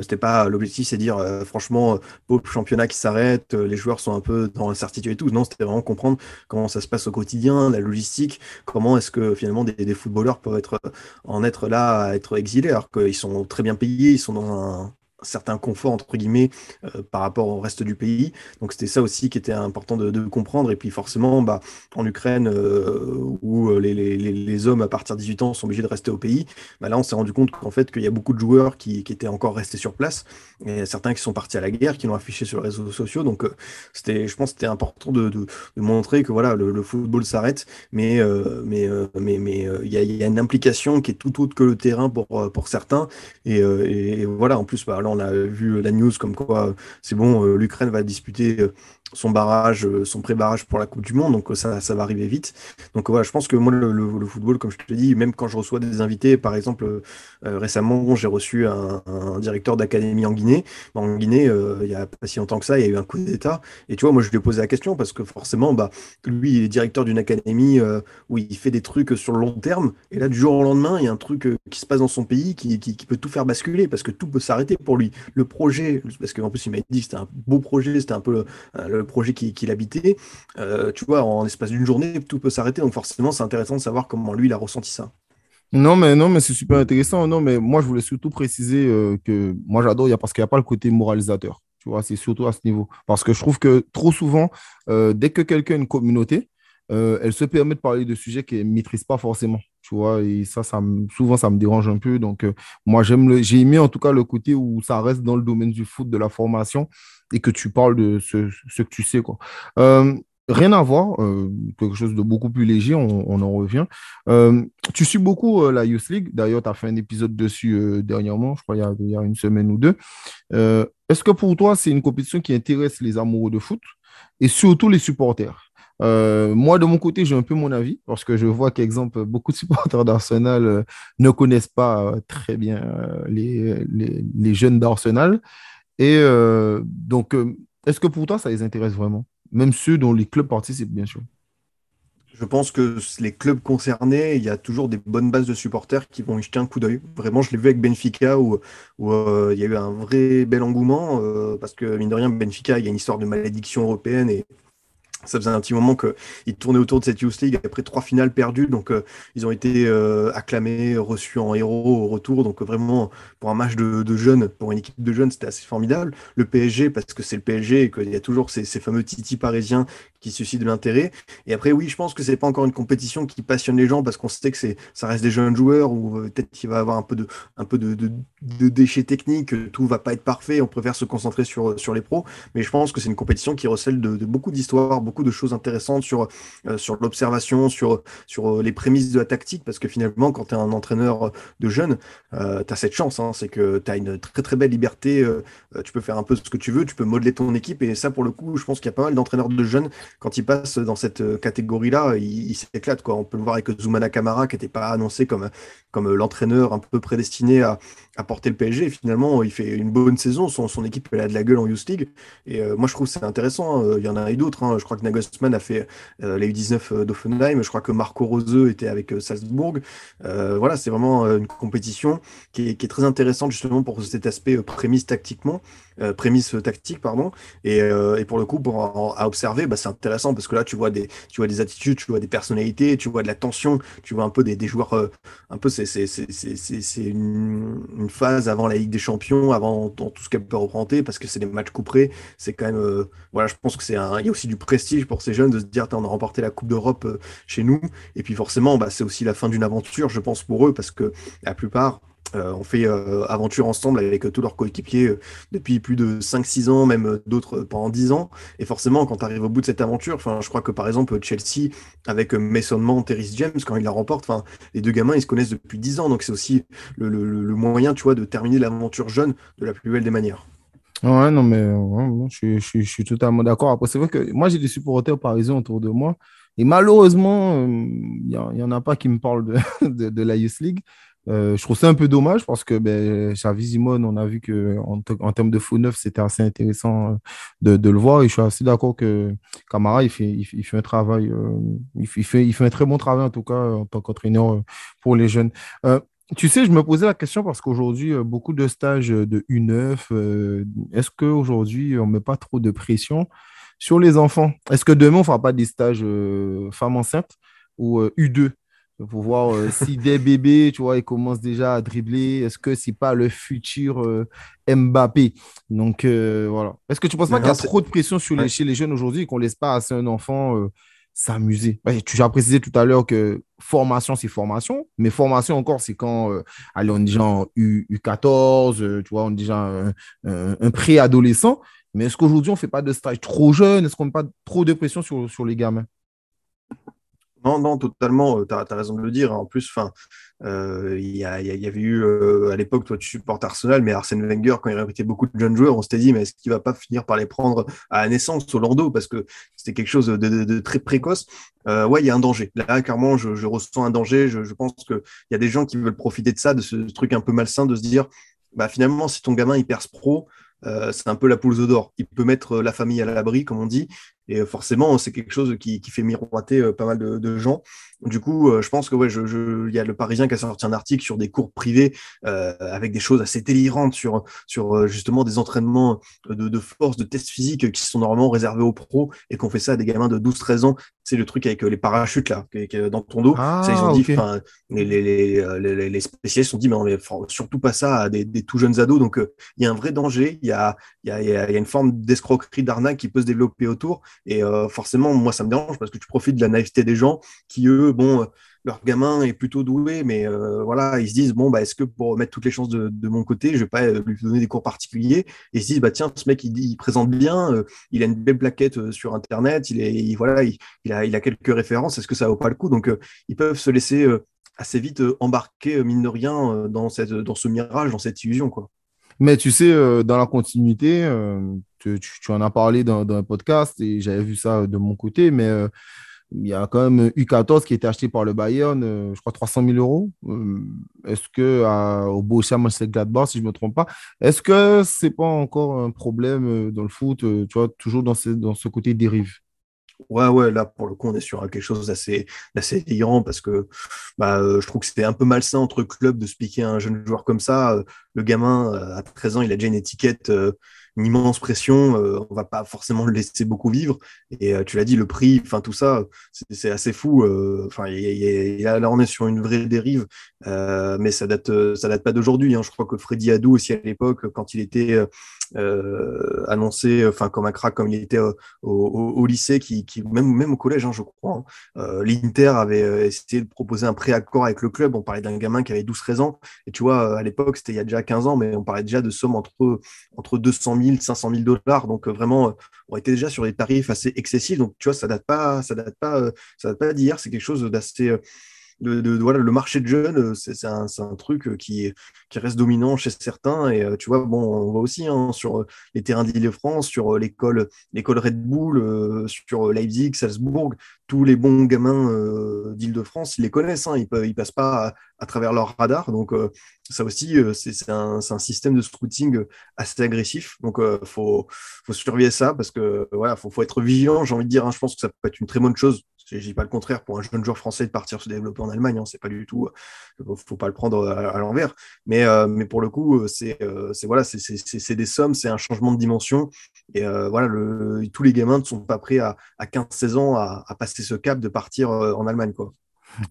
c'était pas l'objectif, c'est dire, franchement, beau championnat qui s'arrête, les joueurs sont un peu dans l'incertitude et tout. Non, c'était vraiment comprendre comment ça se passe au quotidien, la logistique, comment est-ce que finalement des, footballeurs peuvent être en être là être exilés alors qu'ils sont très bien payés, ils sont dans un, certain confort entre guillemets euh, par rapport au reste du pays. Donc c'était ça aussi qui était important de, comprendre. Et puis forcément, bah, en Ukraine, euh, où euh, les, hommes à partir de 18 ans sont obligés de rester au pays, bah, là on s'est rendu compte qu'en fait qu'il y a beaucoup de joueurs qui, étaient encore restés sur place, et certains qui sont partis à la guerre, qui l'ont affiché sur les réseaux sociaux. Donc c'était, je pense, c'était important de, montrer que voilà, le, football s'arrête, mais mais mais mais il y a, une implication qui est tout autre que le terrain pour pour certains. Et voilà, en plus, bah, là on a vu la news comme quoi c'est bon, euh, l'Ukraine va disputer euh, son barrage, euh, son pré-barrage pour la Coupe du Monde, donc ça, ça va arriver vite. Donc voilà, je pense que moi, le, football, comme je te dis, même quand je reçois des invités, par exemple, euh, récemment, j'ai reçu un, directeur d'académie en Guinée. En Guinée, euh, il n'y a pas si longtemps que ça, il y a eu un coup d'État. Et tu vois, moi, je lui ai posé la question parce que forcément, bah, lui, il est directeur d'une académie euh, où il fait des trucs sur le long terme. Et là, du jour au lendemain, il y a un truc qui se passe dans son pays qui, qui, qui peut tout faire basculer parce que tout peut s'arrêter pour lui. Le projet, parce qu'en plus, il m'a dit que c'était un beau projet, c'était un peu le, le projet qu'il qui habitait, euh, tu vois, en l'espace d'une journée, tout peut s'arrêter. Donc forcément, c'est intéressant de savoir comment lui, il a ressenti ça. Non, mais, non, mais c'est super intéressant. Non, mais moi, je voulais surtout préciser euh, que moi, j'adore parce qu'il n'y a pas le côté moralisateur. Tu vois, c'est surtout à ce niveau. Parce que je trouve que trop souvent, euh, dès que quelqu'un a une communauté, euh, elle se permet de parler de sujets qu'elle ne maîtrise pas forcément. Tu vois, et ça, ça souvent, ça me dérange un peu. Donc, euh, moi, j'aime le, j'ai aimé en tout cas le côté où ça reste dans le domaine du foot, de la formation, et que tu parles de ce, que tu sais. Quoi. Euh, rien à voir, quelque chose de beaucoup plus léger, on, en revient. tu suis beaucoup la Youth League, d'ailleurs, tu as fait un épisode dessus dernièrement, je crois, il y, a, une semaine ou deux. Est-ce que pour toi, c'est une compétition qui intéresse les amoureux de foot et surtout les supporters? Euh, moi, de mon côté, j'ai un peu mon avis parce que je vois qu'exemple, beaucoup de supporters d'Arsenal euh, ne connaissent pas euh, très bien les, jeunes d'Arsenal. Et donc, est-ce que pour toi, ça les intéresse vraiment? Même ceux dont les clubs participent, bien sûr. Je pense que les clubs concernés, il y a toujours des bonnes bases de supporters qui vont y jeter un coup d'œil. Vraiment, je l'ai vu avec Benfica où, où il y a eu un vrai bel engouement parce que, mine de rien, Benfica, il y a une histoire de malédiction européenne et ça faisait un petit moment qu'ils tournaient autour de cette Youth League après trois finales perdues. Donc, euh, ils ont été euh, acclamés, reçus en héros au retour. Donc, vraiment, pour un match de, jeunes, pour une équipe de jeunes, c'était assez formidable. Le PSG, parce que c'est le PSG et qu'il y a toujours ces, fameux titis parisiens qui suscite de l'intérêt. Et après, oui, je pense que c'est pas encore une compétition qui passionne les gens parce qu'on sait que c'est, ça reste des jeunes joueurs ou euh, peut-être qu'il va avoir un peu de, un peu de, de, déchets techniques, tout va pas être parfait. On préfère se concentrer sur, sur les pros. Mais je pense que c'est une compétition qui recèle de, beaucoup d'histoires, beaucoup de choses intéressantes sur, euh, sur l'observation, sur, sur euh, les prémices de la tactique. Parce que finalement, quand tu es un entraîneur de jeunes, tu as cette chance. Hein, c'est que tu as une très très belle liberté. tu peux faire un peu ce que tu veux, tu peux modeler ton équipe. Et ça, pour le coup, je pense qu'il y a pas mal d'entraîneurs de jeunes quand il passe dans cette euh, catégorie-là, il, s'éclate. Quoi. On peut le voir avec Zoumana Kamara, qui n'était pas annoncé comme, l'entraîneur un peu prédestiné à, porter le PSG. Et finalement, il fait une bonne saison. Son, équipe elle a de la gueule en Youth League. Et euh, moi, je trouve que c'est intéressant. Hein. Il y en a d'autres. Hein. Je crois que Nagelsmann a fait euh, les U19 d'Offenheim. Je crois que Marco Roseux était avec Salzbourg. voilà, c'est vraiment une compétition qui est, qui est, très intéressante justement pour cet aspect prémisse tactiquement. Prémisse tactique, pardon. Et, et, pour le coup, pour, à observer, bah, c'est intéressant parce que là, tu vois des, tu vois des attitudes, tu vois des personnalités, tu vois de la tension, tu vois un peu des, des joueurs, euh, un peu, c'est une, une, phase avant la Ligue des Champions, avant tout ce qu'elle peut représenter, parce que c'est des matchs couperés. C'est quand même, euh, voilà, je pense que c'est un, il y a aussi du prestige pour ces jeunes de se dire, on a remporté la Coupe d'Europe euh, chez nous. Et puis forcément, bah, c'est aussi la fin d'une aventure, je pense, pour eux, parce que la plupart, euh, on fait euh, aventure ensemble avec tous leurs coéquipiers euh, depuis plus de 5-6 ans, même d'autres pendant 10 ans. Et forcément, quand tu arrives au bout de cette aventure, je crois que par exemple Chelsea, avec Mason Mount et James, quand il la remporte, les deux gamins, ils se connaissent depuis 10 ans. Donc c'est aussi le, moyen tu vois, de terminer l'aventure jeune de la plus belle des manières. Ouais, non, mais je, suis totalement d'accord. Après, c'est vrai que moi, j'ai des supporters parisiens autour de moi. Et malheureusement, il n'y en a pas qui me parlent de, de la Youth League. Euh, je trouve ça un peu dommage parce que ben, Xavi on a vu qu'en en, termes de faux neuf, c'était assez intéressant euh, de, de, le voir. Et je suis assez d'accord que Camara, il fait, il, fait un travail, euh, il, fait, il fait un très bon travail en tout cas en tant qu'entraîneur pour les jeunes. tu sais, je me posais la question parce qu'aujourd'hui, beaucoup de stages de U9, est-ce qu'aujourd'hui, on ne met pas trop de pression sur les enfants? Est-ce que demain, on ne fera pas des stages femmes enceintes ou U2 pour voir euh, si des bébés, tu vois, ils commencent déjà à dribbler. Est-ce que c'est pas le futur euh, Mbappé? Donc euh, voilà. Est-ce que tu penses pas qu'il y a trop de pression sur les, chez les jeunes aujourd'hui et qu'on laisse pas assez un enfant s'amuser? Tu as précisé tout à l'heure que formation, c'est formation, mais formation encore, c'est quand allez, on est déjà en U, 14 tu vois, on est déjà un, un, préadolescent. Mais est-ce qu'aujourd'hui, on ne fait pas de stage trop jeune? Est-ce qu'on met pas trop de pression sur, sur les gamins? Non, non, totalement, tu as, raison de le dire. En plus, euh, il y, avait eu euh, à l'époque, toi tu supportes Arsenal, mais Arsène Wenger, quand il recrutait beaucoup de jeunes joueurs, on s'était dit, mais est-ce qu'il va pas finir par les prendre à la naissance au Lando? Parce que c'était quelque chose de, très précoce. Euh, ouais, il y a un danger. Là, clairement, je, ressens un danger. Je, pense qu'il y a des gens qui veulent profiter de ça, de ce truc un peu malsain, de se dire, bah, finalement, si ton gamin il perce pro, c'est un peu la poule d'or. Il peut mettre la famille à l'abri, comme on dit, et forcément, c'est quelque chose qui, fait miroiter pas mal de gens. Du coup, euh, je pense que ouais, je, je, y a le Parisien qui a sorti un article sur des cours privés euh, avec des choses assez délirantes sur, sur euh, justement des entraînements de, de, force, de tests physiques qui sont normalement réservés aux pros et qu'on fait ça à des gamins de 12-13 ans. C'est le truc avec les parachutes là, qui, qui, dans ton dos. Ah, ça, ils ont dit, les, les, les, les, spécialistes ont dit, mais surtout pas ça à des, des tout jeunes ados. Donc, il y a un vrai danger. Il y a, y, a, y a une forme d'escroquerie, d'arnaque qui peut se développer autour. Et forcément, moi, ça me dérange parce que tu profites de la naïveté des gens qui, eux, bon, leur gamin est plutôt doué, mais euh, voilà, ils se disent bon bah est-ce que pour mettre toutes les chances de, mon côté, je vais pas euh, lui donner des cours particuliers? Et ils se disent bah tiens, ce mec il, présente bien, euh, il a une belle plaquette sur internet, il est voilà, il, a, il a quelques références, est-ce que ça vaut pas le coup? Donc ils peuvent se laisser assez vite embarquer mine de rien dans cette dans ce mirage, dans cette illusion quoi. Mais tu sais, dans la continuité, tu, tu, en as parlé dans, un podcast et j'avais vu ça de mon côté, mais il y a quand même U14 qui a été acheté par le Bayern, euh, je crois 300 000 euros. Euh, est-ce que au Borussia Mönchengladbach, si je ne me trompe pas, est-ce que c'est pas encore un problème euh, dans le foot, tu vois, toujours dans ce côté dérive? Ouais, ouais, là, pour le coup, on est sur quelque chose d'assez, d'assez délirant parce que bah, je trouve que c'était un peu malsain entre clubs de se piquer un jeune joueur comme ça. Le gamin, à 13 ans, il a déjà une étiquette immense pression. Euh, on va pas forcément le laisser beaucoup vivre. Et euh, tu l'as dit, le prix, enfin tout ça, c'est assez fou. Euh, enfin, là, on est sur une vraie dérive, mais ça date, ça date pas d'aujourd'hui. Hein. Je crois que Freddy Adou aussi à l'époque, quand il était annoncé, enfin comme un crack, comme il était au, lycée, qui, même même au collège, hein, je crois. Hein, L'Inter avait essayé de proposer un préaccord avec le club. On parlait d'un gamin qui avait 12-13 ans. Et tu vois, à l'époque, c'était il y a déjà 15 ans, mais on parlait déjà de sommes entre, entre 200 000 500 000 dollars. Donc euh, vraiment, euh, on était déjà sur des tarifs assez excessifs. Donc tu vois, ça date pas, ça date pas, euh, ça date pas d'hier. C'est quelque chose d'assez de, le marché de jeunes, c'est un, un, truc qui, qui reste dominant chez certains. Et tu vois, bon, on voit aussi hein, sur les terrains d'Île-de-France, sur l'école, Red Bull, sur Leipzig, Salzbourg, tous les bons gamins d'Île-de-France, ils les connaissent. Hein, ils, ils passent pas à, travers leur radar. Donc ça aussi, c'est un, un, système de scouting assez agressif. Donc il faut, faut surveiller ça parce que voilà, faut, faut être vigilant. J'ai envie de dire, hein, je pense que ça peut être une très bonne chose je dis pas le contraire pour un jeune joueur français de partir se développer en Allemagne, hein, c'est pas du tout, euh, faut pas le prendre à, l'envers. Mais, euh, mais pour le coup, euh, c'est voilà, c'est des sommes, c'est un changement de dimension. Et voilà, tous les gamins ne sont pas prêts à, à 15-16 ans à, passer ce cap de partir en Allemagne.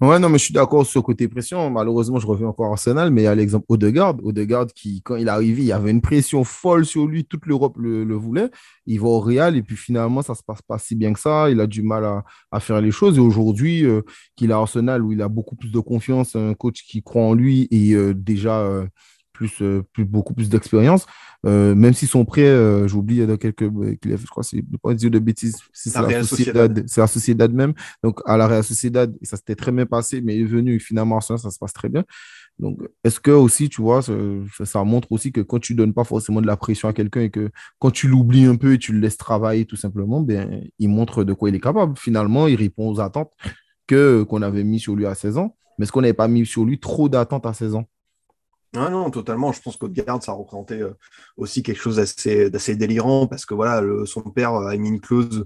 Ouais, non, mais je suis d'accord sur le côté pression. Malheureusement, je reviens encore à Arsenal, mais il y a l'exemple Odegaard. Odegaard, qui, quand il est arrivé, il y avait une pression folle sur lui. Toute l'Europe le, voulait. Il va au Real et puis finalement, ça ne se passe pas si bien que ça. Il a du mal à, faire les choses. Et aujourd'hui, euh, qu'il a Arsenal, où il a beaucoup plus de confiance, un coach qui croit en lui et euh, déjà. Euh, plus, plus, beaucoup plus d'expérience. même s'ils sont prêts, j'oublie dans quelques. Je crois que c'est pas dire de bêtises, c'est la, Sociedad, c'est la Sociedad même. Donc à la Real Sociedad, ça s'était très bien passé, mais il est venu finalement ça, ça se passe très bien. Donc est-ce que aussi, tu vois, ça, ça, montre aussi que quand tu donnes pas forcément de la pression à quelqu'un et que quand tu l'oublies un peu et tu le laisses travailler tout simplement, ben, il montre de quoi il est capable. Finalement, il répond aux attentes que qu'on avait mis sur lui à 16 ans. Mais est-ce qu'on n'avait pas mis sur lui trop d'attentes à 16 ans ah non, totalement. Je pense qu'Audegarde, ça représentait euh, aussi quelque chose d'assez délirant parce que voilà, son père a mis une clause.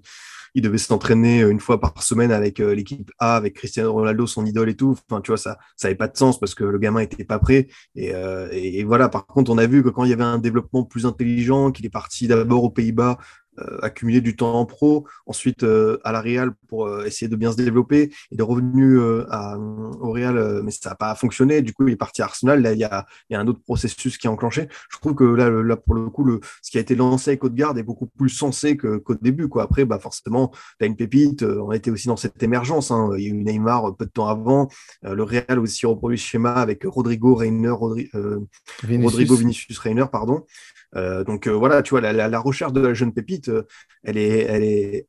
Il devait s'entraîner une fois par semaine avec euh, l'équipe A, avec Cristiano Ronaldo, son idole et tout. Enfin, tu vois, ça n'avait pas de sens parce que le gamin n'était pas prêt. Euh, et, voilà, par contre, on a vu que quand il y avait un développement plus intelligent, qu'il est parti d'abord aux Pays-Bas euh, accumuler du temps en pro, ensuite euh, à la Real pour euh, essayer de bien se développer. Il est revenu à, au Real, mais ça n'a pas fonctionné. Du coup, il est parti à Arsenal. Là, il y a, il y a un autre processus qui est enclenché. Je trouve que là, là pour le coup, le, ce qui a été lancé avec Haute-Garde est beaucoup plus sensé qu'au début. Quoi. Après, bah, forcément, tu as une pépite. On était aussi dans cette émergence. Hein. Il y a eu Neymar peu de temps avant. le Real aussi reproduit ce schéma avec Rodrigo Reiner, Rodrigo Vinicius Reiner, pardon. Euh, donc euh, voilà, tu vois, la, recherche de la jeune pépite, euh, elle est, elle est,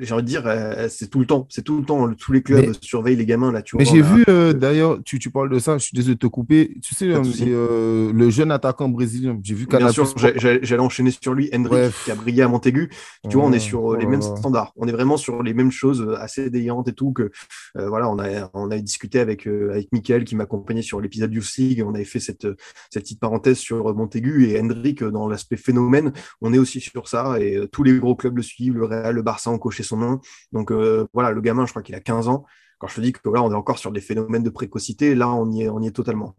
j'ai envie de dire, euh, c'est tout le temps. C'est tout le temps. Tous les clubs surveillent les gamins là. Tu mais j'ai vu, euh, d'ailleurs, tu, tu, parles de ça. Je suis désolé de te couper. Tu sais, le jeune attaquant brésilien. J'ai vu Bien sûr, j'allais enchaîner sur lui, Hendrik, qui a brillé à Montaigu. Tu vois, on est sur les mêmes standards. On est vraiment sur les mêmes choses assez délirantes et tout. Que voilà, on a, on a discuté avec avec Mickaël qui m'accompagnait sur l'épisode du League. On avait fait cette cette petite parenthèse sur Montaigu et Hendrik dans l'aspect phénomène. On est aussi sur ça et tous les gros clubs le suivent. Le Real le Barça coché son nom. Donc euh, voilà, le gamin, je crois qu'il a 15 ans. Quand je te dis que là, on est encore sur des phénomènes de précocité, là, on y est, on est totalement.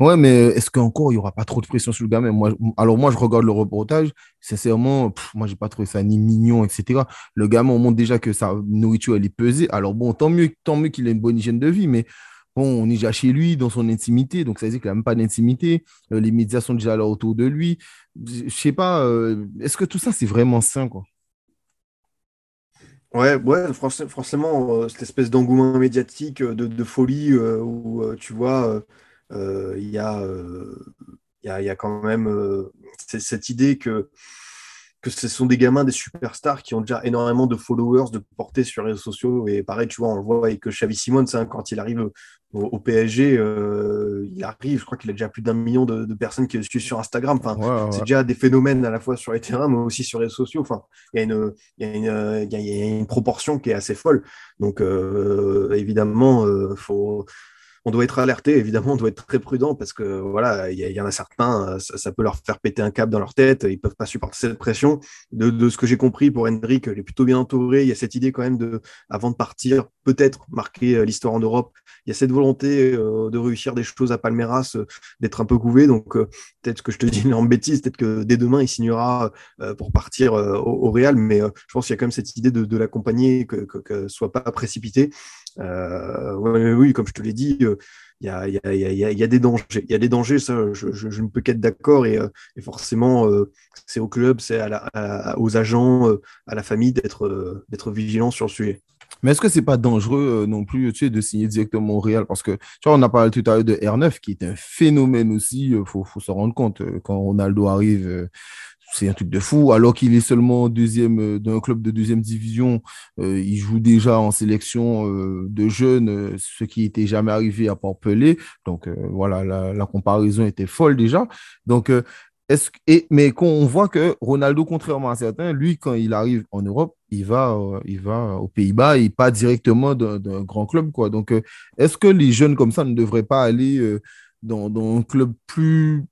Ouais, mais est-ce qu'encore, il n'y aura pas trop de pression sur le gamin? Alors, moi, je regarde le reportage. Sincèrement, moi, moi, j'ai pas trouvé ça ni mignon, etc. Le gamin, on montre déjà que sa nourriture, elle est pesée. Alors, bon, tant mieux, tant mieux qu'il ait une bonne hygiène de vie, mais bon, on est déjà chez lui, dans son intimité. Donc, ça veut dire qu'il n'a même pas d'intimité. Euh, les médias sont déjà là autour de lui. Je sais pas, euh, est-ce que tout ça, c'est vraiment sain, quoi? Ouais, ouais, forcément, cette espèce d'engouement médiatique, de, folie, où tu vois, il y a, y a, y a quand même cette idée que que ce sont des gamins, des superstars qui ont déjà énormément de followers, de portée sur les réseaux sociaux. Et pareil, tu vois, on le voit avec Xavi Simons, hein, quand il arrive au, PSG, euh, il arrive, je crois qu'il a déjà plus d'un million de, personnes qui le suivent sur Instagram. Enfin, c'est déjà des phénomènes à la fois sur les terrains, mais aussi sur les réseaux sociaux. Enfin, il y a une, il y il y a une proportion qui est assez folle. Donc, euh, évidemment, euh, faut on doit être alerté, évidemment, on doit être très prudent parce que voilà, il y, en a certains, ça, peut leur faire péter un câble dans leur tête, ils peuvent pas supporter cette pression. De, ce que j'ai compris pour Hendrik, il est plutôt bien entouré. Il y a cette idée quand même de, avant de partir, peut-être marquer euh, l'histoire en Europe. Il y a cette volonté euh, de réussir des choses à Palmeiras, euh, d'être un peu couvé. Donc peut-être que je te dis une bêtise, peut-être que dès demain il signera pour partir au, Real, mais je pense qu'il y a quand même cette idée de, l'accompagner, que, que, soit pas précipité. Euh, oui, comme je te l'ai dit, il y, a, des dangers. Il y a des dangers, ça, je, ne peux qu'être d'accord. Et, euh, forcément, euh, c'est au club, c'est aux agents, à la famille d'être vigilant sur le sujet. Mais est-ce que c'est pas dangereux non plus de signer directement au Real? Parce que tu vois, on a parlé tout à l'heure de R9 qui est un phénomène aussi. Il faut, faut se rendre compte quand Ronaldo arrive c'est un truc de fou. Alors qu'il est seulement deuxième euh, d'un club de deuxième division, euh, il joue déjà en sélection euh, de jeunes, ce qui n'était jamais arrivé à part Pelé. Donc voilà, la, comparaison était folle déjà. Donc est-ce et, mais on voit que Ronaldo, contrairement à certains, lui, quand il arrive en Europe, il va, il va aux Pays-Bas et pas directement d'un grand club. Quoi. Donc, est-ce que les jeunes comme ça ne devraient pas aller dans, dans un club plus,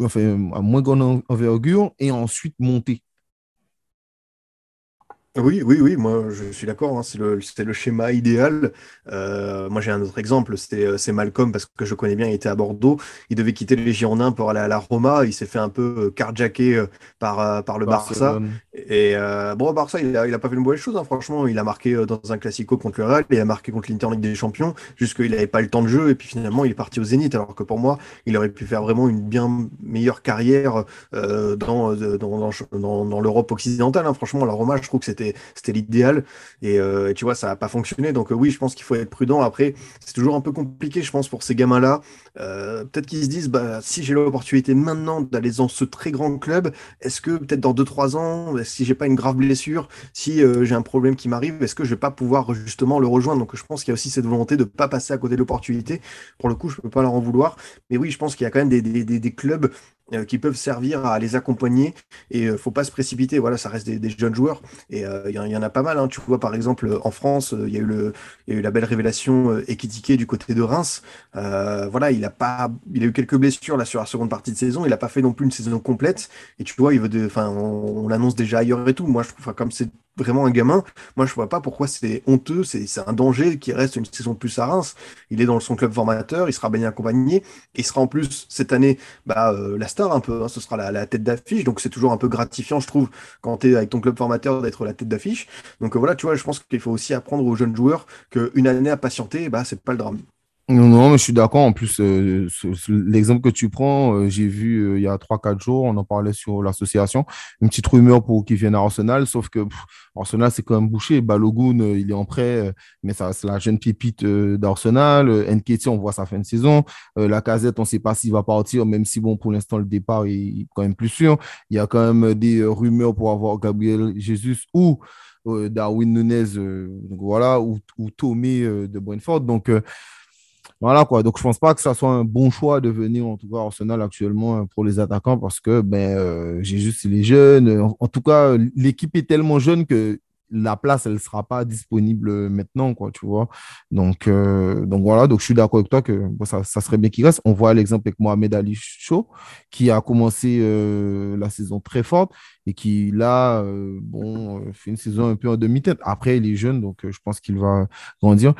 enfin, à moins grande envergure, et ensuite monter. Oui, oui, oui, moi je suis d'accord, hein, c'est le, le, schéma idéal. Euh, moi j'ai un autre exemple, euh, c'est Malcolm, parce que je connais bien, il était à Bordeaux, il devait quitter les Girondins pour aller à la Roma, il s'est fait un peu euh, carjacker par, par le Barça. Et bon, Barça, il n'a il a pas fait une mauvaise chose, hein, franchement, il a marqué dans un classico contre le Real, il a marqué contre l'Inter Ligue des Champions, qu'il n'avait pas le temps de jeu, et puis finalement il est parti au Zénith, alors que pour moi, il aurait pu faire vraiment une bien meilleure carrière dans, dans, dans, dans l'Europe occidentale. Hein. Franchement, la Roma, je trouve que c'était c'était l'idéal. Euh, et, tu vois, ça n'a pas fonctionné. Donc euh, oui, je pense qu'il faut être prudent. Après, c'est toujours un peu compliqué, je pense, pour ces gamins-là. Euh, peut-être qu'ils se disent, bah, si j'ai l'opportunité maintenant d'aller dans ce très grand club, est-ce que peut-être dans 2-3 ans, si j'ai pas une grave blessure, si j'ai un problème qui m'arrive, est-ce que je vais pas pouvoir justement le rejoindre? Donc je pense qu'il y a aussi cette volonté de ne pas passer à côté de l'opportunité. Pour le coup, je peux pas leur en vouloir. Mais oui, je pense qu'il y a quand même des, clubs qui peuvent servir à les accompagner. Et euh, faut pas se précipiter. Voilà ça reste des, jeunes joueurs. Et euh, il y, en a pas mal hein. tu vois par exemple en France il y a eu y a eu la belle révélation Ekitike du côté de Reims. Voilà il a pas il a eu quelques blessures là sur la seconde partie de saison. Il a pas fait non plus une saison complète. Et tu vois il veut enfin on, l'annonce déjà ailleurs et tout. Moi je trouve comme c'est vraiment un gamin. Moi, je vois pas pourquoi c'est honteux, c'est un danger qui reste une saison de plus à Reims. Il est dans son club formateur, il sera bien accompagné, il sera en plus cette année bah, euh, la star un peu, hein. ce sera la, tête d'affiche, donc c'est toujours un peu gratifiant, je trouve, quand tu avec ton club formateur d'être la tête d'affiche. Donc euh, voilà, tu vois, je pense qu'il faut aussi apprendre aux jeunes joueurs qu'une année à patienter, bah, c'est pas le drame. Non, non, mais je suis d'accord. En plus, euh, l'exemple que tu prends, euh, j'ai vu euh, il y a 3-4 jours, on en parlait sur l'association, une petite rumeur pour qu'ils viennent à Arsenal, sauf que Arsenal, c'est quand même bouché. Balogun, il est en prêt, mais c'est la jeune pépite d'Arsenal. Nketi, on voit sa fin de saison. la casette, on ne sait pas s'il va partir, même si, bon, pour l'instant, le départ est quand même plus sûr. Il y a quand même des rumeurs pour avoir Gabriel Jesus ou Darwin Nunez, voilà, ou, ou Tomé de Brentford. Donc, voilà quoi. Donc je pense pas que ça soit un bon choix de venir en tout cas Arsenal actuellement euh, pour les attaquants parce que ben euh, j'ai juste les jeunes. En, tout cas, l'équipe est tellement jeune que la place elle sera pas disponible maintenant quoi, tu vois. Donc euh, donc voilà, donc je suis d'accord avec toi que ça, ça, serait bien qu'il reste. On voit l'exemple avec Mohamed Ali Chaud qui a commencé la saison très forte et qui là bon fait une saison un peu en demi-tête. Après il est jeune donc je pense qu'il va grandir.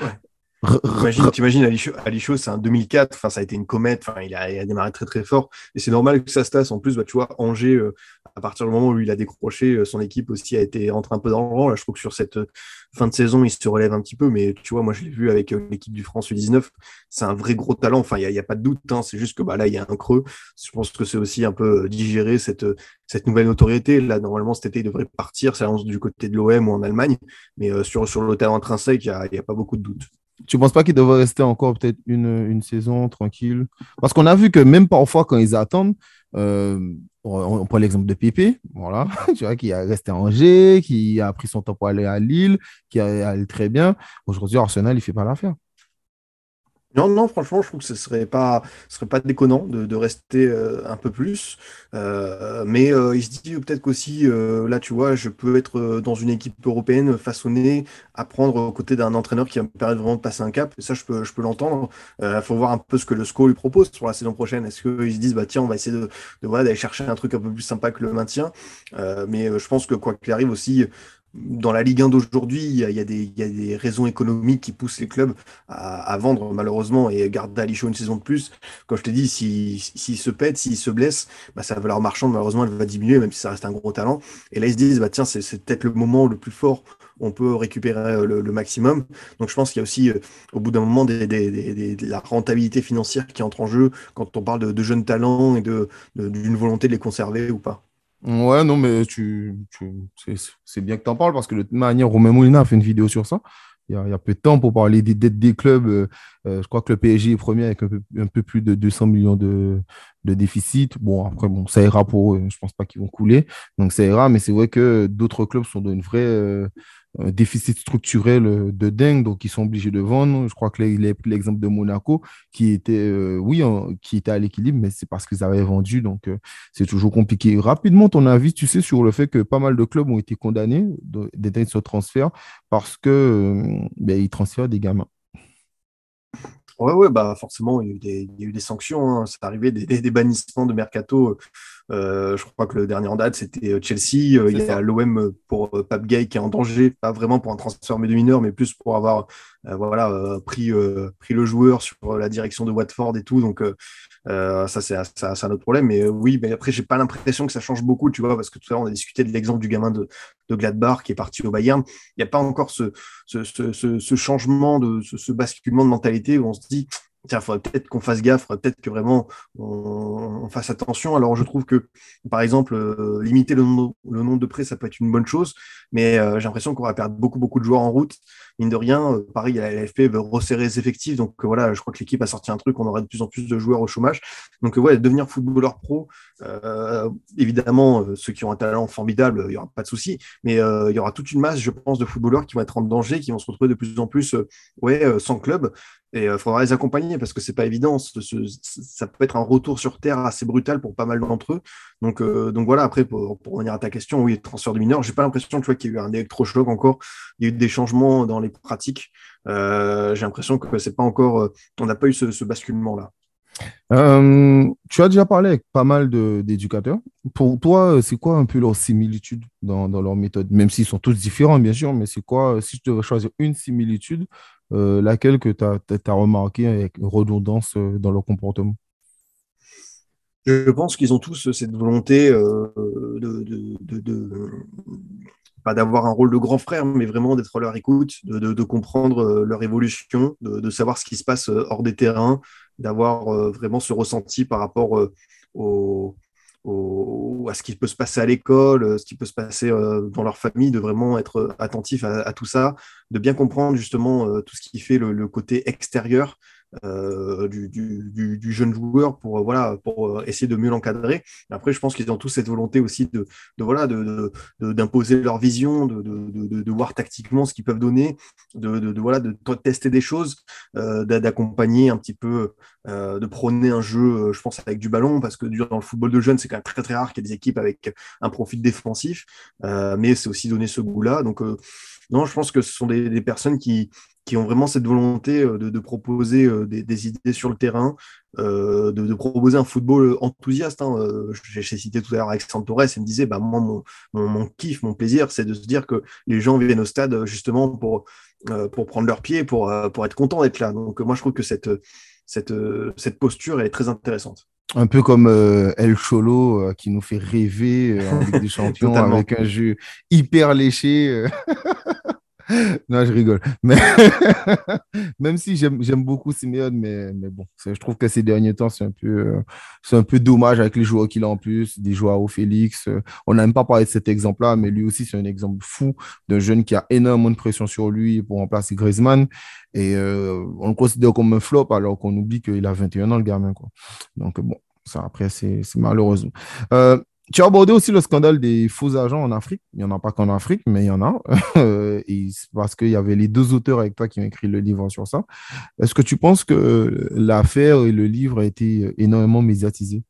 T'imagines, Ali Chaud, c'est un 2004, enfin, ça a été une comète, enfin, il a, démarré très très fort, et c'est normal que ça se tasse. En plus, bah, tu vois, Angers, euh, à partir du moment où il a décroché, euh, son équipe aussi a été rentrée un peu dans le rang. Là, je trouve que sur cette euh, fin de saison, il se relève un petit peu, mais tu vois, moi, je l'ai vu avec l'équipe du France U19, c'est un vrai gros talent, enfin, il n'y a, pas de doute, hein. c'est juste que bah, là, il y a un creux. Je pense que c'est aussi un peu digérer cette, cette nouvelle notoriété. Là, normalement, cet été, il devrait partir, ça lance du côté de l'OM ou en Allemagne, mais sur, sur le talent intrinsèque, il n'y a, a pas beaucoup de doute. Tu ne penses pas qu'il devrait rester encore peut-être une, une, saison tranquille? Parce qu'on a vu que même parfois, quand ils attendent, euh, on, prend l'exemple de Pépé, voilà, tu vois, qui a resté à Angers, qui a pris son temps pour aller à Lille, qui a allé très bien. Aujourd'hui, Arsenal, il ne fait pas l'affaire. Non, non, franchement, je trouve que ce serait pas, ce serait pas déconnant de, rester euh, un peu plus. Euh, mais euh, il se dit peut-être qu'aussi, là, tu vois, je peux être dans une équipe européenne façonnée, apprendre aux côtés d'un entraîneur qui va me permettre vraiment de passer un cap. Et ça, je peux, je peux l'entendre. Il faut voir un peu ce que le SCO lui propose pour la saison prochaine. Est-ce qu'ils se disent, bah tiens, on va essayer de, de voilà, d'aller chercher un truc un peu plus sympa que le maintien. mais je pense que quoi qu'il arrive aussi, dans la Ligue 1 d'aujourd'hui, il, y, a des raisons économiques qui poussent les clubs à, vendre malheureusement et garder Alicho une saison de plus. Comme je t'ai dit, s'il se pète, s'il se blesse, bah, sa valeur marchande malheureusement elle va diminuer, même si ça reste un gros talent. Et là ils se disent, bah, tiens, c'est peut-être le moment le plus fort où on peut récupérer euh, le, maximum. Donc je pense qu'il y a aussi, euh, au bout d'un moment, la rentabilité financière qui entre en jeu quand on parle de, jeunes talents et d'une volonté de les conserver ou pas. Ouais, non, mais tu, c'est bien que tu en parles parce que de manière, Romain Moulina a fait une vidéo sur ça. Il y a, il y a peu de temps pour parler des dettes des clubs. Euh, euh, je crois que le PSG est premier avec un peu, plus de 200 millions de, de déficit. Bon, après, bon, ça ira pour eux. Je pense pas qu'ils vont couler. Donc, ça ira. Mais c'est vrai que d'autres clubs sont dans une vraie, euh, un déficit structurel euh, de dingue, donc ils sont obligés de vendre. Je crois que l'exemple de Monaco, qui était, euh, oui, qui était à l'équilibre, mais c'est parce qu'ils avaient vendu, donc euh, c'est toujours compliqué. Rapidement, ton avis, tu sais, sur le fait que pas mal de clubs ont été condamnés d'être ce transfert parce que ben, transfèrent des gamins. Ouais, ouais, bah forcément, il y a eu des, sanctions. Hein. C'est arrivé des, bannissements de mercato. Euh, je crois que le dernier en date, c'était euh, Chelsea. Euh, il y a l'OM pour Pape Gay qui est en danger, pas vraiment pour un transfert de mineur, mais plus pour avoir voilà, pris, pris le joueur sur la direction de Watford et tout. Donc, ça, c'est un autre problème. Mais oui, mais après, j'ai pas l'impression que ça change beaucoup, tu vois, parce que tout à l'heure, on a discuté de l'exemple du gamin de, de Gladbach qui est parti au Bayern. Il n'y a pas encore ce, ce, ce, ce changement, de, ce, basculement de mentalité où on se dit tiens, faudrait peut-être qu'on fasse gaffe, peut-être que vraiment on, fasse attention. Alors je trouve que, par exemple, euh, limiter le, le, nombre de prêts, ça peut être une bonne chose, mais euh, j'ai l'impression qu'on va perdre beaucoup, beaucoup de joueurs en route. Mine de rien, euh, pareil, la LFP veut resserrer les effectifs, donc voilà, je crois que l'équipe a sorti un truc, on aura de plus en plus de joueurs au chômage. Donc ouais, devenir footballeur pro, évidemment, ceux qui ont un talent formidable, il n'y aura pas de souci, mais il y aura toute une masse, je pense, de footballeurs qui vont être en danger, qui vont se retrouver de plus en plus ouais, sans club, et il faudra les accompagner parce que c'est pas évident. ça peut être un retour sur terre assez brutal pour pas mal d'entre eux. Donc, euh, donc voilà, après, pour, revenir à ta question, oui, transfert de mineurs, j'ai pas l'impression qu'il y a eu un électrochoc encore. Il y a eu des changements dans les pratiques. Euh, j'ai l'impression que c'est pas encore, euh, on n'a pas eu ce, basculement-là. tu as déjà parlé avec pas mal d'éducateurs. Pour toi, c'est quoi un peu leur similitude dans, dans leur méthode? Même s'ils sont tous différents, bien sûr, mais c'est quoi, si tu devais choisir une similitude, euh, laquelle que tu as, remarqué avec redondance euh, dans leur comportement? Je pense qu'ils ont tous cette volonté euh, de, pas d'avoir un rôle de grand frère, mais vraiment d'être leur écoute, de, comprendre leur évolution, de, savoir ce qui se passe hors des terrains, d'avoir vraiment ce ressenti par rapport au, à ce qui peut se passer à l'école, euh, ce qui peut se passer euh, dans leur famille, de vraiment être attentif à, tout ça, de bien comprendre justement euh, tout ce qui fait le côté extérieur euh, du, du, jeune joueur pour, euh, voilà, pour euh, essayer de mieux l'encadrer. Après, je pense qu'ils ont tous cette volonté aussi de, de voilà, d'imposer de, leur vision, de, de, voir tactiquement ce qu'ils peuvent donner, de, voilà, de tester des choses, d'accompagner un petit peu, de prôner un jeu, je pense, avec du ballon, parce que dans le football de jeunes, c'est quand même très très rare qu'il y ait des équipes avec un profil défensif, mais c'est aussi donner ce goût-là. Donc, non, je pense que ce sont des personnes qui, qui ont vraiment cette volonté euh, de, proposer euh, des, idées sur le terrain, euh, de, proposer un football enthousiaste. Hein. J'ai cité tout à l'heure Alexandre Torres, il me disait, bah, moi, mon, mon, kiff, mon plaisir, c'est de se dire que les gens viennent au stade justement pour pour prendre leur pied, pour, pour être content d'être là. Donc moi, je trouve que cette, cette, cette posture est très intéressante. Un peu comme El Cholo qui nous fait rêver en Ligue des Champions avec un jeu hyper léché. non, je rigole. Mais même si j'aime beaucoup Simeone, mais, mais bon, je trouve que ces derniers temps, c'est un, peu, euh, un peu dommage avec les joueurs qu'il a en plus, des joueurs au Félix. Euh, on n'a même pas parlé de cet exemple-là, mais lui aussi, c'est un exemple fou d'un jeune qui a énormément de pression sur lui pour remplacer Griezmann. Et euh, on le considère comme un flop alors qu'on oublie qu'il a 21 ans, le gamin. Donc, bon, ça, après, c'est malheureusement. Tu as abordé aussi le scandale des faux agents en Afrique. Il n'y en a pas qu'en Afrique, mais il y en a. parce qu'il y avait les deux auteurs avec toi qui ont écrit le livre sur ça. Est-ce que tu penses que l'affaire et le livre a été énormément médiatisé?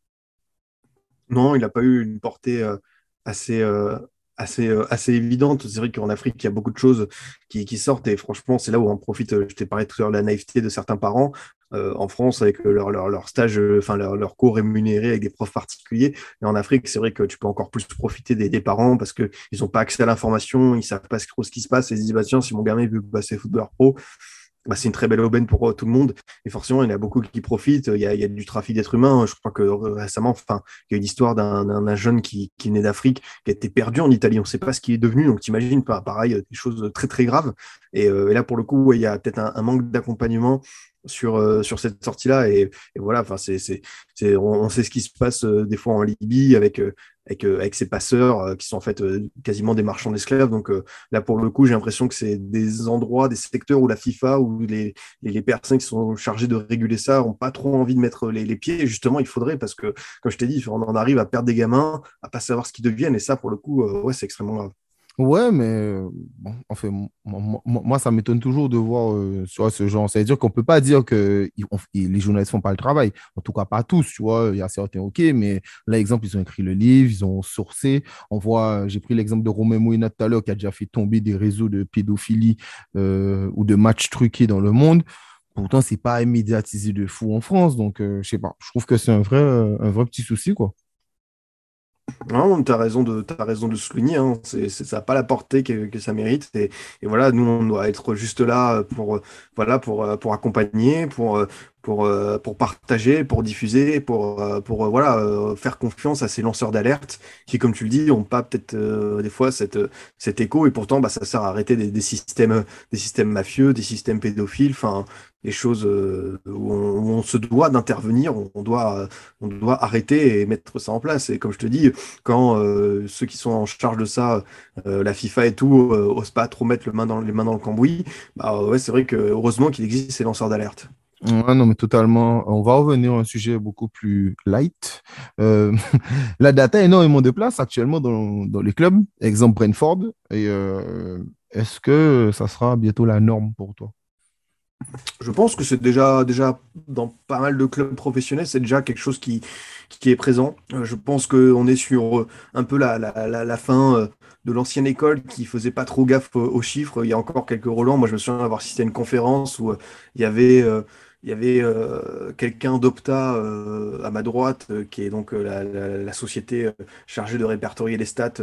Non, il n'a pas eu une portée euh, assez, euh, assez, euh, assez évidente. C'est vrai qu'en Afrique, il y a beaucoup de choses qui, sortent et franchement, c'est là où on profite. Je t'ai parlé tout à l'heure de la naïveté de certains parents. Euh, en France avec leur, leur, stage, euh, enfin leur, leur, cours rémunérés avec des profs particuliers. Et en Afrique, c'est vrai que tu peux encore plus profiter des, des parents parce qu'ils n'ont pas accès à l'information, ils savent pas trop ce qui se passe et ils se disent bah, tiens, si mon gamin veut passer footballeur pro, bah, c'est une très belle aubaine pour euh, tout le monde. Et forcément, il y en a beaucoup qui profitent. Il y a, il y a du trafic d'êtres humains. Je crois que récemment, enfin, il y a une histoire d'un jeune qui, qui né d'Afrique, qui a été perdu en Italie. On ne sait pas ce qu'il est devenu. Donc, t'imagines, pareil, des choses très, très graves. Et, et là, pour le coup, il y a peut-être un, manque d'accompagnement sur, euh, sur cette sortie-là. Et, voilà, enfin, c'est, c'est, on, sait ce qui se passe euh, des fois en Libye avec, euh, avec, avec ces passeurs qui sont en fait quasiment des marchands d'esclaves. Donc là, pour le coup, j'ai l'impression que c'est des endroits, des secteurs où la FIFA ou les, les, personnes qui sont chargées de réguler ça n'ont pas trop envie de mettre les, les, pieds. Justement, il faudrait parce que, comme je t'ai dit, on en arrive à perdre des gamins, à pas savoir ce qu'ils deviennent. Et ça, pour le coup, ouais, c'est extrêmement grave. Ouais, mais euh, bon, en fait, moi, ça m'étonne toujours de voir euh, ce genre. C'est-à-dire qu'on ne peut pas dire que les journalistes ne font pas le travail. En tout cas, pas tous, tu vois. Il y a certains, OK, mais là, exemple, ils ont écrit le livre, ils ont sourcé. On voit, j'ai pris l'exemple de Romain Mouina tout à l'heure, qui a déjà fait tomber des réseaux de pédophilie euh, ou de matchs truqués dans le monde. Pourtant, ce n'est pas médiatisé de fou en France. Donc, je ne sais pas. Je trouve que c'est un vrai, un vrai petit souci, quoi. Non, tu raison de, as raison de souligner, hein. c'est, ça n'a pas la portée que, ça mérite. Et, voilà, nous, on doit être juste là pour, voilà, pour, pour accompagner, pour, pour, pour partager, pour diffuser, pour, pour voilà, faire confiance à ces lanceurs d'alerte qui, comme tu le dis, n'ont pas peut-être des fois cette, cet écho. Et pourtant, bah, ça sert à arrêter des, systèmes, des systèmes mafieux, des systèmes pédophiles. Enfin, des choses euh, où on, se doit d'intervenir, on doit, on doit arrêter et mettre ça en place. Et comme je te dis, quand euh, ceux qui sont en charge de ça, euh, la FIFA et tout, osent pas trop mettre les mains dans le cambouis, bah ouais, c'est vrai que heureusement qu'il existe ces lanceurs d'alerte. Non, mais totalement. On va revenir à un sujet beaucoup plus light. la data a énormément de place actuellement dans, dans les clubs. Exemple Brentford. Et est-ce que ça sera bientôt la norme pour toi? Je pense que c'est déjà, déjà dans pas mal de clubs professionnels, c'est déjà quelque chose qui, qui est présent. Euh, je pense qu'on est sur euh, un peu la, la, la, fin euh, de l'ancienne école qui faisait pas trop gaffe aux chiffres. Il y a encore quelques relents. Moi, je me souviens d'avoir assisté à une conférence où il y avait, il y avait quelqu'un d'Opta à ma droite, qui est donc la, la, société chargée de répertorier les stats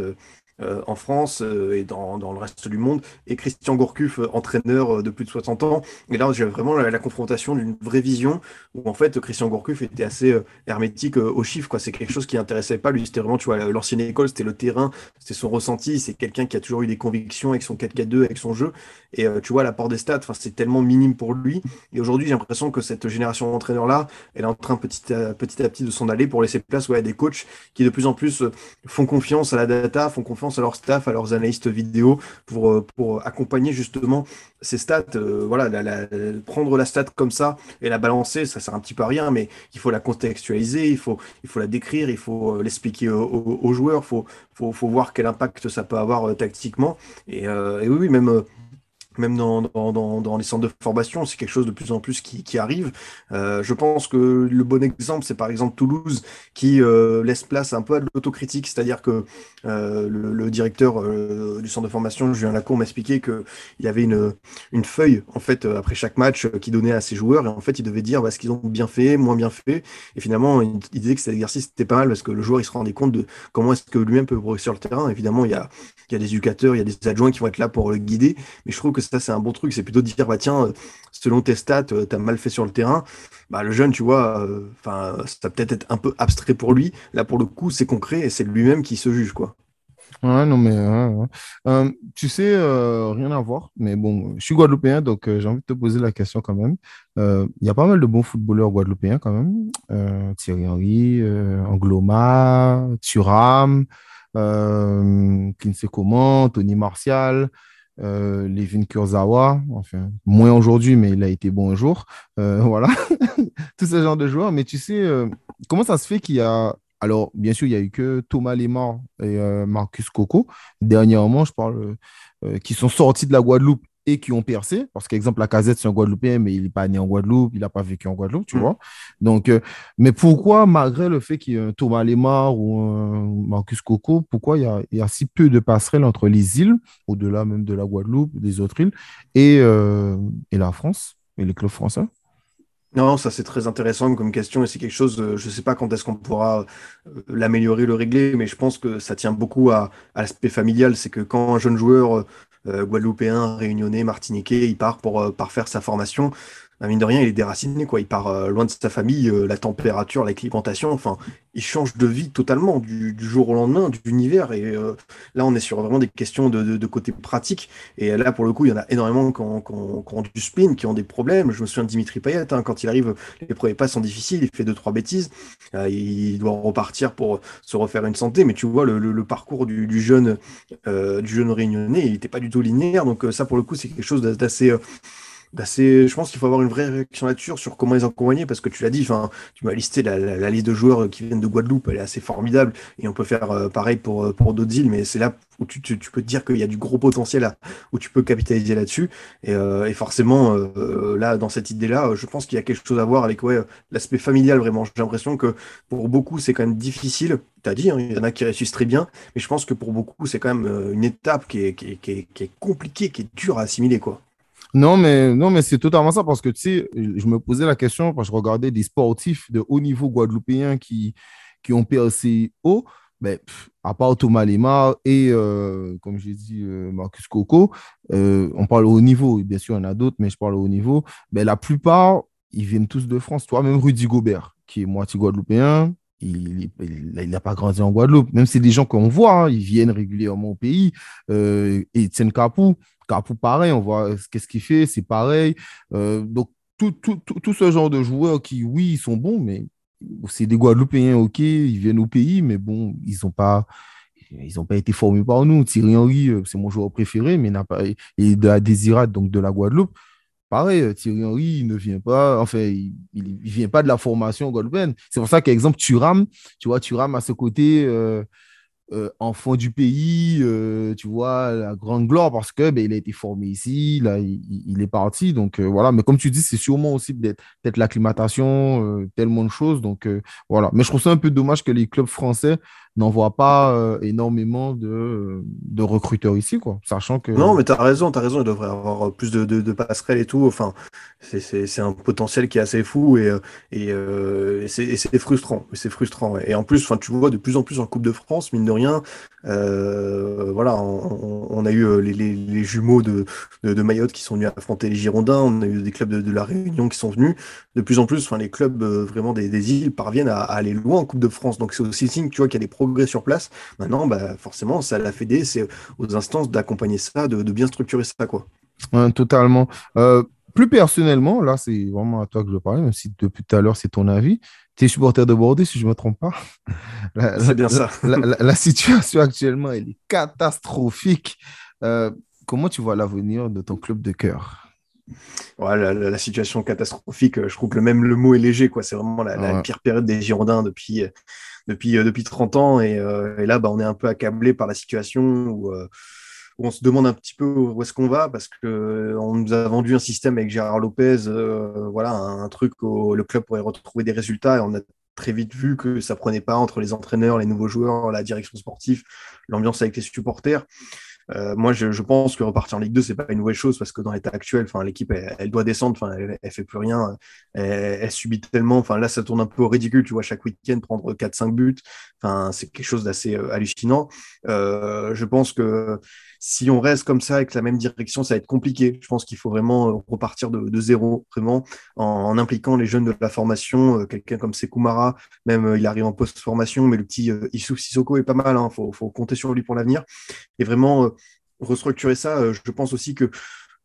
euh, en France euh, et dans, dans, le reste du monde, et Christian Gourcuff, euh, entraîneur de plus de 60 ans. Et là, j'ai vraiment la, confrontation d'une vraie vision où en fait Christian Gourcuff était assez hermétique aux chiffres. C'est quelque chose qui n'intéressait pas. Lui, c'était vraiment, tu vois, l'ancienne école, c'était le terrain, c'était son ressenti. C'est quelqu'un qui a toujours eu des convictions avec son 4-4-2, avec son jeu. Et tu vois, l'apport des stats, c'est tellement minime pour lui. Et aujourd'hui, j'ai l'impression que cette génération d'entraîneurs-là, elle est en train petit à petit, à petit de s'en aller pour laisser place ouais, à des coachs qui de plus en plus font confiance à la data, font confiance à leur staff, à leurs analystes vidéo pour, euh, pour accompagner justement ces stats. Euh, voilà, prendre la stat comme ça et la balancer, ça sert un petit peu à rien, mais il faut la contextualiser, il faut, il faut la décrire, il faut euh, l'expliquer aux, joueurs, il faut, faut, faut, voir quel impact ça peut avoir tactiquement. Et, et oui, même même dans, dans, dans, les centres de formation, c'est quelque chose de plus en plus qui, qui arrive. Euh, je pense que le bon exemple, c'est par exemple Toulouse, qui euh, laisse place un peu à l'autocritique, c'est-à-dire que euh, le, directeur du centre de formation, Julien Lacour, m'a expliqué qu'il avait une, une feuille, en fait, après chaque match, qui donnait à ses joueurs, et en fait, il devait dire bah, ce qu'ils ont bien fait, moins bien fait, et finalement, il, disait que cet exercice était pas mal, parce que le joueur, il se rendait compte de comment est-ce que lui-même peut progresser sur le terrain. Évidemment, il y a, il y a des éducateurs, il y a des adjoints qui vont être là pour le guider, mais je trouve que ça, c'est un bon truc. C'est plutôt de dire, bah, tiens, selon tes stats, tu as mal fait sur le terrain. Bah, le jeune, tu vois, enfin, ça peut-être être un peu abstrait pour lui. Là, pour le coup, c'est concret et c'est lui-même qui se juge, quoi. Ouais, non, mais euh, tu sais, euh, rien à voir, mais bon, je suis guadeloupéen, donc euh, j'ai envie de te poser la question quand même. Il y a pas mal de bons footballeurs guadeloupéens quand même. Thierry Henry, Angloma, Thuram, qui ne sait comment, Tony Martial, Levin Kurzawa, enfin, moins aujourd'hui, mais il a été bon un jour. voilà, tout ce genre de joueurs. Mais tu sais, comment ça se fait qu'il y a alors, bien sûr, il n'y a eu que Thomas Lemar et euh, Marcus Coco, dernièrement, je parle, euh, qui sont sortis de la Guadeloupe et qui ont percé. Parce qu'exemple, la casette, c'est un Guadeloupéen, mais il n'est pas né en Guadeloupe, il n'a pas vécu en Guadeloupe, tu mm. vois. Donc, euh, mais pourquoi, malgré le fait qu'il y ait un Thomas Lemar ou un Marcus Coco, pourquoi il y, a, si peu de passerelles entre les îles, au-delà même de la Guadeloupe, des autres îles, et, et la France, et les clubs français? Non, ça c'est très intéressant comme question et c'est quelque chose, euh, je ne sais pas quand est-ce qu'on pourra euh, l'améliorer, le régler, mais je pense que ça tient beaucoup à, l'aspect familial. C'est que quand un jeune joueur euh, guadeloupéen, réunionnais, martiniquais, il part pour, pour faire sa formation, mine de rien, il est déraciné, quoi. Il part euh, loin de sa famille, euh, la température, l'acclimatation, enfin, il change de vie totalement du, jour au lendemain, d'univers. Et euh, là, on est sur vraiment des questions de, côté pratique. Et là, pour le coup, il y en a énormément qui ont, du spin, qui ont des problèmes. Je me souviens de Dimitri Payet, hein, quand il arrive, les premiers pas sont difficiles, il fait deux, trois bêtises. il doit repartir pour se refaire une santé. Mais tu vois, le, parcours du, jeune, du jeune réunionnais, il n'était pas du tout linéaire. Donc, ça, pour le coup, c'est quelque chose d'assez bah, je pense qu'il faut avoir une vraie réaction là-dessus sur comment ils accompagner parce que tu l'as dit, tu m'as listé la, liste de joueurs qui viennent de Guadeloupe, elle est assez formidable et on peut faire euh, pareil pour, euh, pour d'autres îles, mais c'est là où tu, peux te dire qu'il y a du gros potentiel à, où tu peux capitaliser là-dessus. Et, euh, forcément, là, dans cette idée-là, je pense qu'il y a quelque chose à voir avec l'aspect familial vraiment. J'ai l'impression que pour beaucoup, c'est quand même difficile. Tu as dit, hein, il y en a qui réussissent très bien, mais je pense que pour beaucoup, c'est quand même une étape qui est, qui, qui, est, qui est compliquée, qui est dure à assimiler. quoi. Non, mais, non, mais c'est totalement ça parce que tu sais, je me posais la question parce que je regardais des sportifs de haut niveau guadeloupéens qui, qui ont percé haut. Mais à part Thomas Lema et, euh, comme j'ai dit, euh, Marcus Coco, euh, on parle au niveau. Bien sûr, il y en a d'autres, mais je parle au niveau. Mais la plupart, ils viennent tous de France. Toi, même Rudy Gobert, qui est moitié guadeloupéen, il n'a pas grandi en Guadeloupe. Même si c'est des gens qu'on voit, hein, ils viennent régulièrement au pays. et Etienne Capou, Capou, pareil, on voit qu'est-ce qu'il fait, c'est pareil. Euh, donc, tout, tout, tout, ce genre de joueurs qui, oui, ils sont bons, mais c'est des Guadeloupéens, ok, ils viennent au pays, mais bon, ils n'ont pas, ils été formés par nous. Thierry Henry, euh, c'est mon joueur préféré, mais n'a pas, il est de la Désirade, donc de la Guadeloupe. Pareil, euh, Thierry Henry, il ne vient pas, enfin, il ne vient pas de la formation guadeloupéenne. C'est pour ça qu'exemple, Turam, tu vois, Turam à ce côté, euh, enfant du pays, euh, tu vois, la grande gloire parce que ben, il a été formé ici, là, il, est parti. Donc euh, voilà, mais comme tu dis, c'est sûrement aussi peut-être l'acclimatation, tellement de choses. Donc voilà, mais je trouve ça un peu dommage que les clubs français n'en voit pas euh, énormément de, de, recruteurs ici, quoi. Sachant que. Non, mais tu as raison, tu as raison, il devrait avoir plus de, de, passerelles et tout. Enfin, c'est un potentiel qui est assez fou et, euh, et, euh, c'est frustrant. C'est frustrant. Et en plus, tu vois de plus en plus en Coupe de France, mine de rien, euh, voilà, on, a eu euh, les, jumeaux de, de, Mayotte qui sont venus affronter les Girondins, on a eu des clubs de, la Réunion qui sont venus. De plus en plus, les clubs euh, vraiment des, îles parviennent à, aller loin en Coupe de France. Donc c'est aussi signe tu vois, qu'il y a des progrès sur place. Maintenant, bah, forcément, ça l'a Fédé, c'est aux instances d'accompagner ça, de, bien structurer ça. Quoi. totalement. plus personnellement, là, c'est vraiment à toi que je parle, même si depuis tout à l'heure, c'est ton avis. Tu es supporter de Bordeaux, si je ne me trompe pas. C'est bien ça. La, situation actuellement, elle est catastrophique. Euh, comment tu vois l'avenir de ton club de cœur? Ouais, la, situation catastrophique, je trouve que même le mot est léger. C'est vraiment la, pire période des Girondins depuis, depuis, depuis 30 ans. Et, euh, et là, bah, on est un peu accablé par la situation où euh, on se demande un petit peu où est-ce qu'on va parce que euh, on nous a vendu un système avec Gérard Lopez, euh, voilà, un, truc où le club pourrait retrouver des résultats et on a très vite vu que ça prenait pas entre les entraîneurs, les nouveaux joueurs, la direction sportive, l'ambiance avec les supporters. Euh, moi, je, pense que repartir en Ligue 2, c'est pas une nouvelle chose parce que dans l'état actuel, enfin, l'équipe, elle, doit descendre, enfin, elle, elle, fait plus rien, elle, subit tellement, enfin, là, ça tourne un peu au ridicule, tu vois, chaque week-end prendre 4-5 buts, enfin, c'est quelque chose d'assez euh, hallucinant. Euh, je pense que si on reste comme ça avec la même direction, ça va être compliqué. Je pense qu'il faut vraiment repartir de, zéro, vraiment, en, impliquant les jeunes de la formation, quelqu'un comme Sekoumara, même il arrive en post-formation, mais le petit Issouf Sissoko est pas mal, il hein, faut, faut compter sur lui pour l'avenir. Et vraiment, restructurer ça, euh, je pense aussi que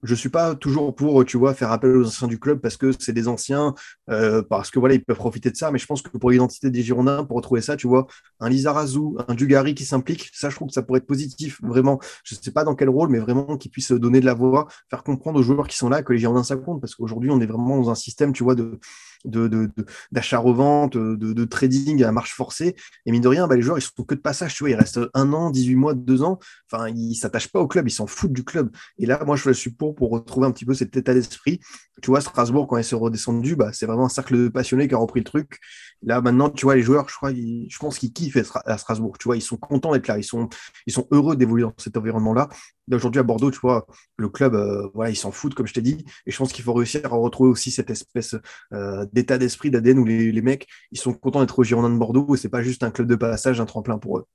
je suis pas toujours pour, tu vois, faire appel aux anciens du club parce que c'est des anciens, euh, parce que voilà, ils peuvent profiter de ça. Mais je pense que pour l'identité des Girondins, pour retrouver ça, tu vois, un Lizarazu, un Dugarry qui s'implique, ça, je trouve que ça pourrait être positif, vraiment. Je sais pas dans quel rôle, mais vraiment qui puisse donner de la voix, faire comprendre aux joueurs qui sont là que les Girondins ça compte, parce qu'aujourd'hui, on est vraiment dans un système, tu vois, de d'achat-revente, de, de, trading à marche forcée. Et mine de rien, bah, les joueurs, ils sont que de passage. Tu vois, ils restent un an, 18 mois, deux ans. Enfin, ils s'attachent pas au club, ils s'en foutent du club. Et là, moi, je suis pour pour retrouver un petit peu cet état d'esprit. Tu vois, Strasbourg, quand ils sont redescendus, bah, c'est vraiment un cercle de passionnés qui a repris le truc. Là, maintenant, tu vois, les joueurs, je crois, je pense qu'ils kiffent à Strasbourg. Tu vois, ils sont contents d'être là. Ils sont, heureux d'évoluer dans cet environnement-là. Aujourd'hui, à Bordeaux, tu vois, le club, euh, ils s'en foutent, comme je t'ai dit. Et je pense qu'il faut réussir à retrouver aussi cette espèce euh, d'état d'esprit d'ADN où les, mecs, ils sont contents d'être au Girondins de Bordeaux et c'est pas juste un club de passage, un tremplin pour eux.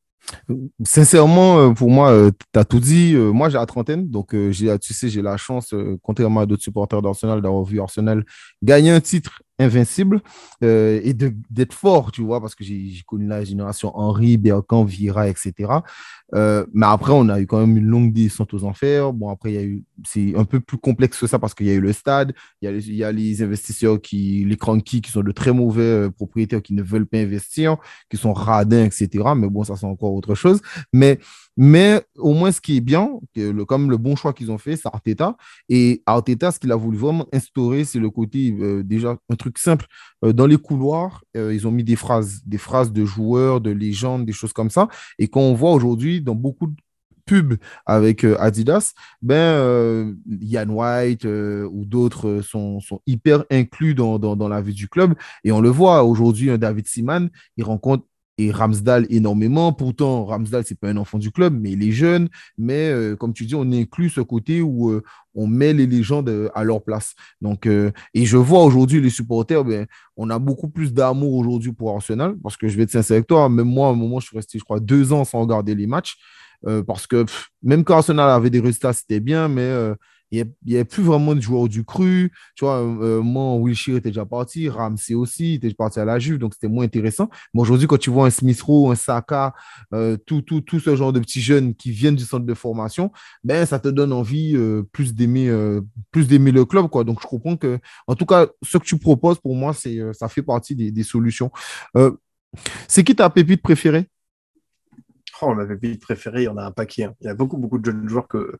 Sincèrement, euh, pour moi, tu as tout dit. Moi, j'ai la trentaine, donc tu sais, j'ai la chance, contrairement à d'autres supporters d'Arsenal, d'avoir vu Arsenal gagner un titre invincible euh, et d'être fort, tu vois, parce que j'ai connu la génération Henri, Berkan, Vira, etc. Euh, mais après, on a eu quand même une longue descente aux enfers. Bon, après, il y a eu, c'est un peu plus complexe que ça parce qu'il y a eu le stade, il y a les, investisseurs qui, les cranky, qui sont de très mauvais euh, propriétaires qui ne veulent pas investir, qui sont radins, etc. Mais bon, ça, c'est encore autre chose. Mais mais au moins, ce qui est bien, le, comme le bon choix qu'ils ont fait, c'est Arteta. Et Arteta, ce qu'il a voulu vraiment instaurer, c'est le côté, euh, déjà, un truc simple. Euh, dans les couloirs, euh, ils ont mis des phrases, des phrases de joueurs, de légendes, des choses comme ça. Et quand on voit aujourd'hui dans beaucoup de pubs avec Adidas, ben, Yann White ou d'autres sont, sont, hyper inclus dans, dans, dans, la vie du club. Et on le voit aujourd'hui, David Siman, il rencontre et Ramsdale énormément. Pourtant, Ramsdale, c'est pas un enfant du club, mais il est jeune. Mais euh, comme tu dis, on inclut ce côté où euh, on met les légendes euh, à leur place. Donc, et je vois aujourd'hui les supporters, ben, on a beaucoup plus d'amour aujourd'hui pour Arsenal, parce que je vais être sincère avec toi, même moi, à un moment, je suis resté, je crois, deux ans sans regarder les matchs, parce que même quand Arsenal avait des résultats, c'était bien, mais il n'y avait plus vraiment de joueurs du cru. Tu vois, euh, moi, Wilshire était déjà parti, Ramsey aussi, était parti à la Juve, donc c'était moins intéressant. Mais aujourd'hui, quand tu vois un Smith Rowe, un Saka, euh, tout, tout, tout, ce genre de petits jeunes qui viennent du centre de formation, ben, ça te donne envie euh, plus d'aimer plus le club. Quoi. Donc, je comprends que, en tout cas, ce que tu proposes, pour moi, c'est ça fait partie des solutions. c'est qui ta pépite préférée? Oh, ma pépite préférée, il y en a un paquet. Hein. Il y a beaucoup, beaucoup de jeunes joueurs que.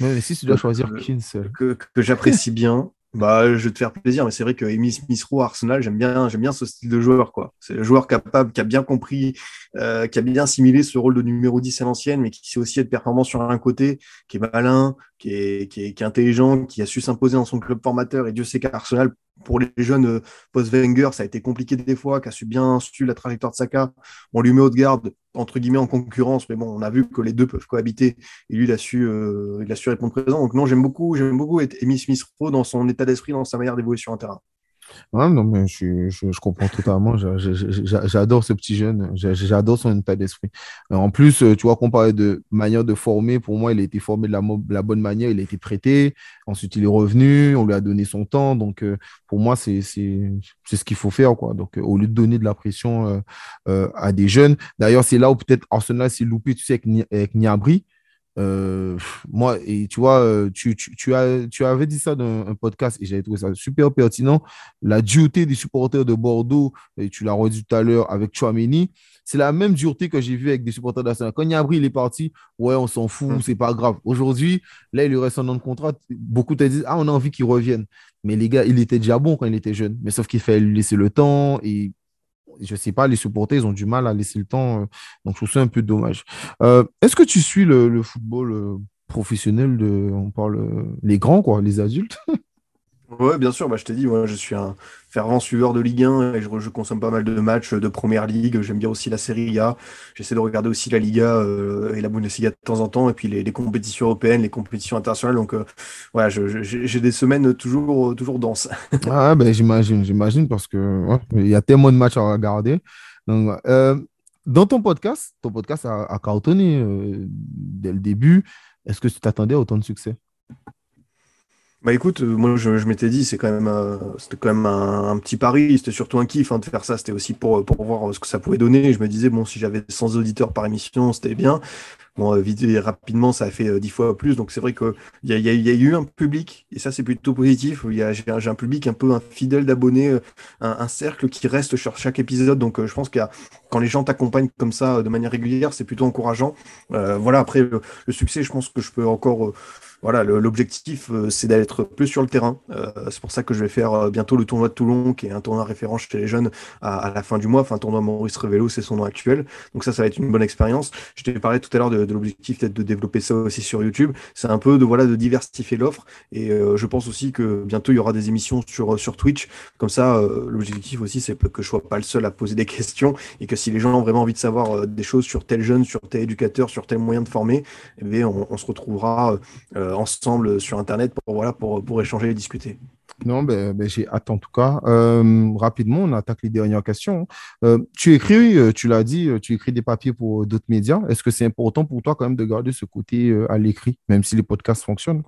Mais si tu dois choisir qu'une Que, que j'apprécie bien. Bah, je vais te faire plaisir, mais c'est vrai que Amy Smith Rowe Arsenal, j'aime bien, j'aime bien ce style de joueur, quoi. C'est le joueur capable, qui a bien compris, euh, qui a bien assimilé ce rôle de numéro 10 à l'ancienne, mais qui sait aussi être performant sur un côté, qui est malin, qui est, qui est, qui est intelligent, qui a su s'imposer dans son club formateur. Et Dieu sait qu'Arsenal pour les jeunes euh, post-Wenger, ça a été compliqué des fois, qui a su bien suivre la trajectoire de Saka. On lui met haut de garde, entre guillemets, en concurrence, mais bon, on a vu que les deux peuvent cohabiter et lui, il a su, euh, il a su répondre présent. Donc, non, j'aime beaucoup, j'aime beaucoup Amy Smith-Rowe dans son état d'esprit, dans sa manière d'évoluer sur un terrain. Non, mais je, je, comprends totalement. J'adore ce petit jeune. J'adore son état d'esprit. En plus, euh, tu vois, parlait de manière de former, pour moi, il a été formé de la, bonne manière. Il a été prêté. Ensuite, il est revenu. On lui a donné son temps. Donc, euh, pour moi, c'est ce qu'il faut faire. Quoi. Donc, euh, au lieu de donner de la pression à des jeunes. D'ailleurs, c'est là où peut-être Arsenal s'est loupé, tu sais, avec Niabri. Euh, moi, et tu vois, euh, tu, tu, tu, as, tu avais dit ça dans un podcast et j'avais trouvé ça super pertinent. La dureté des supporters de Bordeaux, et tu l'as redit tout à l'heure avec Chouameni, c'est la même dureté que j'ai vue avec des supporters d'Arsenal. Quand Niabri il est parti, ouais, on s'en fout, mm. c'est pas grave. Aujourd'hui, là, il lui reste un an de contrat. Beaucoup te disent, ah, on a envie qu'il revienne. Mais les gars, il était déjà bon quand il était jeune. Mais sauf qu'il fallait lui laisser le temps et je sais pas, les supporters, ils ont du mal à laisser le temps. Euh, donc, je trouve ça un peu dommage. Euh, est-ce que tu suis le, football euh, professionnel de, on parle, les grands, quoi, les adultes? Ouais, bien sûr, bah, je t'ai dit, je suis un fervent suiveur de Ligue 1 et je, consomme pas mal de matchs de Première Ligue. J'aime bien aussi la Serie A. J'essaie de regarder aussi la Liga euh, et la Bundesliga de temps en temps, et puis les, compétitions européennes, les compétitions internationales. Donc euh, voilà, j'ai des semaines toujours, toujours denses. ah, ben, j'imagine, j'imagine, parce que il y a tellement de matchs à regarder. Euh, dans ton podcast, ton podcast a, a dès le début. Est-ce que tu t'attendais à autant de succès? Bah écoute, euh, moi je, m'étais dit, c'est quand même, euh, c'était quand même un, petit pari, c'était surtout un kiff hein, de faire ça, c'était aussi pour, pour voir ce que ça pouvait donner. Je me disais, bon, si j'avais 100 auditeurs par émission, c'était bien. Bon, euh, vite et rapidement, ça a fait 10 fois plus, donc c'est vrai qu'il y a, y, a, y a eu un public, et ça c'est plutôt positif. J'ai un, un, public un peu un fidèle d'abonnés, un, cercle qui reste sur chaque épisode, donc je pense que quand les gens t'accompagnent comme ça de manière régulière, c'est plutôt encourageant. voilà, après le, le, succès, je pense que je peux encore voilà, l'objectif, euh, c'est d'être plus sur le terrain. Euh, c'est pour ça que je vais faire euh, bientôt le tournoi de Toulon, qui est un tournoi référent chez les jeunes à, la fin du mois. Enfin, tournoi Maurice Revello, c'est son nom actuel. Donc ça, ça va être une bonne expérience. Je t'ai parlé tout à l'heure de, l'objectif peut-être de développer ça aussi sur YouTube. C'est un peu de voilà de diversifier l'offre. Et je pense aussi que bientôt il y aura des émissions sur sur Twitch. Comme ça, l'objectif aussi, c'est que je sois pas le seul à poser des questions et que si les gens ont vraiment envie de savoir des choses sur tel jeune, sur tel éducateur, sur tel moyen de former, eh on, se retrouvera ensemble sur Internet pour, échanger et discuter. Non, ben, ben j'ai hâte en tout cas. Euh, rapidement, on attaque les dernières questions. Euh, tu écris, euh, tu l'as dit, tu écris des papiers pour d'autres médias. Est-ce que c'est important pour toi quand même de garder ce côté à l'écrit, même si les podcasts fonctionnent?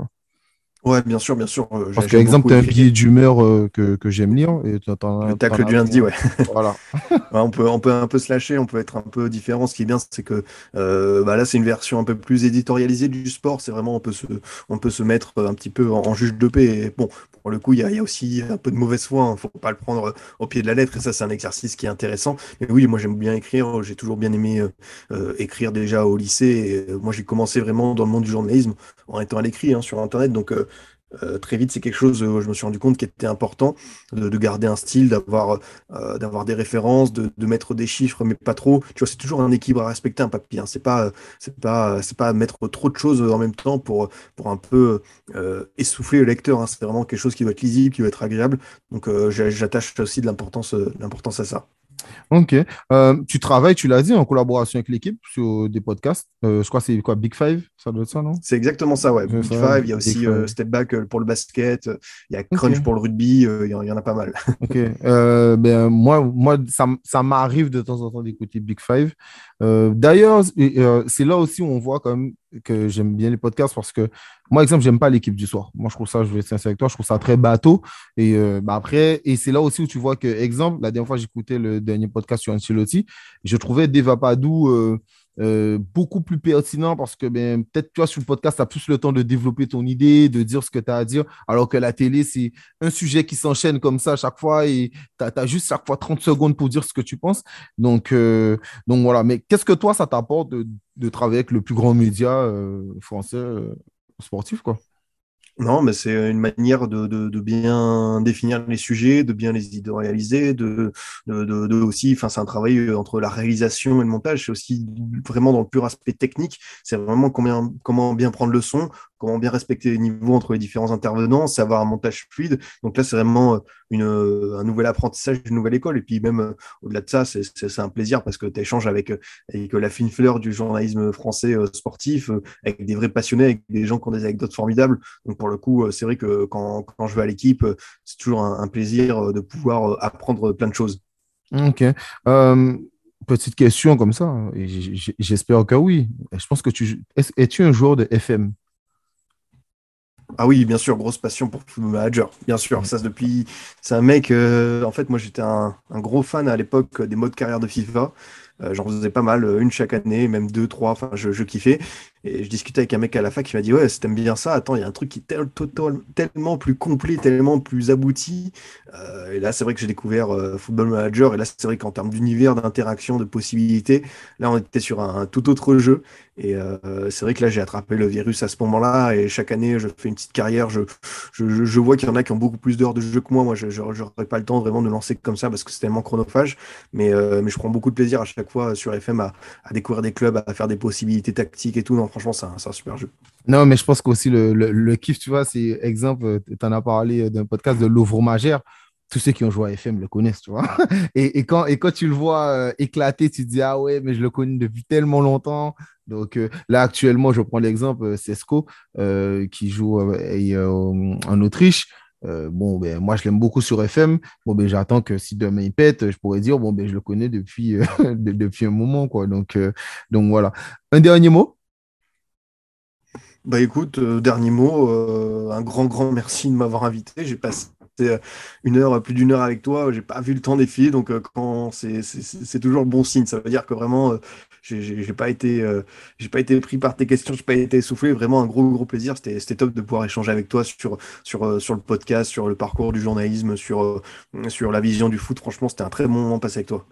Ouais, bien sûr, bien sûr. Euh, Parce qu'exemple, tu as un billet d'humeur euh, que, que j'aime lire. Et le tacle du lundi, ouais. Voilà. on, peut, on peut un peu se lâcher, on peut être un peu différent. Ce qui est bien, c'est que euh, bah là, c'est une version un peu plus éditorialisée du sport. C'est vraiment, on peut, se, on peut se mettre un petit peu en, juge de paix. Et bon, pour le coup, il y a, aussi un peu de mauvaise foi. Il hein. ne faut pas le prendre au pied de la lettre. Et ça, c'est un exercice qui est intéressant. Mais oui, moi, j'aime bien écrire. J'ai toujours bien aimé écrire déjà au lycée. Et, moi, j'ai commencé vraiment dans le monde du journalisme en étant à l'écrit hein, sur Internet. Donc, euh, très vite, c'est quelque chose où je me suis rendu compte qui était important de, garder un style, d'avoir euh, des références, de, mettre des chiffres, mais pas trop. C'est toujours un équilibre à respecter un papier. Hein. C'est pas mettre trop de choses en même temps pour un peu euh, essouffler le lecteur. Hein. C'est vraiment quelque chose qui doit être lisible, qui doit être agréable. Donc j'attache aussi de l'importance à ça. Ok. Euh, tu travailles, tu l'as dit, en collaboration avec l'équipe sur des podcasts. Euh, je crois que c'est quoi, Big Five? Ça doit être ça, non? C'est exactement ça, ouais. Big Five, il y a aussi euh, Step Back pour le basket, il y a Crunch pour le rugby, il y, en a pas mal. ok. ben, moi, moi, ça, ça m'arrive de temps en temps d'écouter Big Five. D'ailleurs, c'est là aussi où on voit quand même que j'aime bien les podcasts parce que moi, exemple, j'aime pas l'équipe du soir. Moi, je trouve ça, je vais être sincère avec toi, je trouve ça très bateau. Et euh, bah, après, et c'est là aussi où tu vois que, exemple, la dernière fois, j'écoutais le dernier podcast sur Ancelotti, je trouvais Deva Padou euh, beaucoup plus pertinent parce que ben, peut-être toi sur le podcast, tu as plus le temps de développer ton idée, de dire ce que tu as à dire, alors que la télé, c'est un sujet qui s'enchaîne comme ça à chaque fois et tu as, juste chaque fois 30 secondes pour dire ce que tu penses. Donc, euh, donc voilà, mais qu'est-ce que toi, ça t'apporte de, de, travailler avec le plus grand média euh, français sportif, quoi? Non, mais c'est une manière de, de, bien définir les sujets, de bien les idéaliser, de, de, de aussi, enfin, c'est un travail entre la réalisation et le montage, c'est aussi vraiment dans le pur aspect technique, c'est vraiment combien, comment bien prendre le son, comment bien respecter les niveaux entre les différents intervenants, savoir un montage fluide. Donc là, c'est vraiment euh, une, euh, un nouvel apprentissage, une nouvelle école. Et puis même euh, au-delà de ça, c'est un plaisir parce que tu échanges avec, avec la fine fleur du journalisme français sportif, avec des vrais passionnés, avec des gens qui ont des anecdotes formidables. Donc pour le coup, c'est vrai que quand, quand, je vais à l'équipe, c'est toujours un, plaisir de pouvoir apprendre plein de choses. Ok. petite question comme ça, j'espère que oui. Je pense que tu es-tu un joueur de FM ah oui, bien sûr, grosse passion pour Football Manager. Bien sûr, ça depuis. C'est un mec. Euh, en fait, moi, j'étais un, un, gros fan à l'époque des modes carrière de FIFA. Euh, j'en faisais pas mal, une chaque année, même deux, trois. Enfin, je, je kiffais. Et je discutais avec un mec à la fac qui m'a dit Ouais, si t'aimes bien ça, attends, il y a un truc qui est tellement plus complet, tellement plus abouti. Euh, et là, c'est vrai que j'ai découvert euh, Football Manager. Et là, c'est vrai qu'en termes d'univers, d'interaction, de possibilités, là, on était sur un, tout autre jeu. Et euh, c'est vrai que là, j'ai attrapé le virus à ce moment-là. Et chaque année, je fais une petite carrière. Je, je, vois qu'il y en a qui ont beaucoup plus d'heures de jeu que moi. Moi, je n'aurais pas le temps vraiment de lancer comme ça parce que c'est tellement chronophage. Mais, mais je prends beaucoup de plaisir à chaque fois sur FM à, découvrir des clubs, à faire des possibilités tactiques et tout. Franchement, c'est un, super jeu. Non, mais je pense qu'aussi le, le, kiff, tu vois, c'est exemple, tu en as parlé d'un podcast de Louvre Magère tous ceux qui ont joué à FM le connaissent, tu vois. Et, quand, et quand tu le vois euh, éclater, tu te dis, ah ouais, mais je le connais depuis tellement longtemps. Donc euh, là, actuellement, je prends l'exemple euh, Cesco, qui joue en Autriche. bon, ben, moi, je l'aime beaucoup sur FM. Bon, ben, j'attends que si demain il pète, je pourrais dire, bon, ben, je le connais depuis, depuis un moment, quoi. Donc, donc voilà. Un dernier mot bah écoute, dernier mot, un grand, grand merci de m'avoir invité. J'ai passé euh, une heure, plus d'une heure avec toi, j'ai pas vu le temps défiler, donc euh, c'est toujours bon signe. Ça veut dire que vraiment, euh, j'ai pas été, j'ai pas été pris par tes questions, j'ai pas été essoufflé. Vraiment un gros gros plaisir. C'était top de pouvoir échanger avec toi sur sur sur le podcast, sur le parcours du journalisme, sur sur la vision du foot. Franchement, c'était un très bon moment passé avec toi.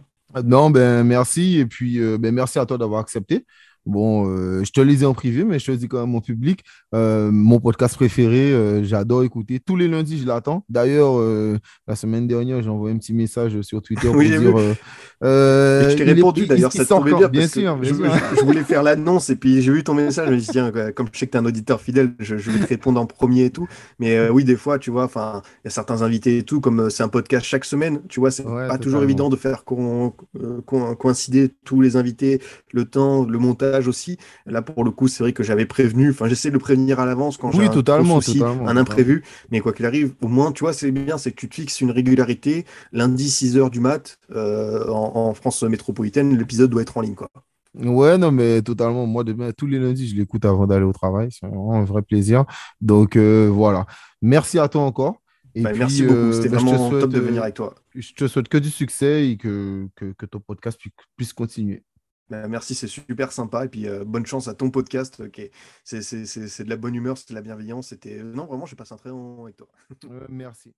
Non, ben merci et puis ben merci à toi d'avoir accepté. Bon, euh, je te le dis en privé, mais je te le dis quand même mon public. Euh, mon podcast préféré, euh, j'adore écouter. Tous les lundis, je l'attends. D'ailleurs, la semaine dernière, j'ai envoyé un petit message sur Twitter pour dire. je t'ai répondu d'ailleurs, ça tombait bien. Bien sûr, je, voulais faire l'annonce et puis j'ai vu ton message. Je me suis dit, tiens, comme je sais que tu es un auditeur fidèle, je, vais te répondre en premier et tout. Mais oui, des fois, tu vois, il y a certains invités et tout, comme c'est un podcast chaque semaine, tu vois, c'est pas toujours évident de faire coïncider tous les invités, le temps, le montage aussi. Là, pour le coup, c'est vrai que j'avais prévenu. Enfin, j'essaie de prévenir à l'avance quand j'ai totalement, un, un imprévu. Mais quoi qu'il arrive, au moins, tu vois, c'est bien, c'est que tu te fixes une régularité. Lundi, 6 h du mat, euh, en, France métropolitaine, l'épisode doit être en ligne, quoi. Ouais, non, mais totalement. Moi, demain, tous les lundis, je l'écoute avant d'aller au travail. C'est vraiment un vrai plaisir. Donc, euh, voilà. Merci à toi encore. Et bah, merci beaucoup. Euh, C'était bah, vraiment top de venir avec toi. Je te souhaite que du succès et que, que, que ton podcast puisse continuer. Bah, merci, c'est super sympa. Et puis, euh, bonne chance à ton podcast. Euh, c'est de la bonne humeur, c'est de la bienveillance. C'était... Non, vraiment, j'ai passé un très bon moment avec toi. merci.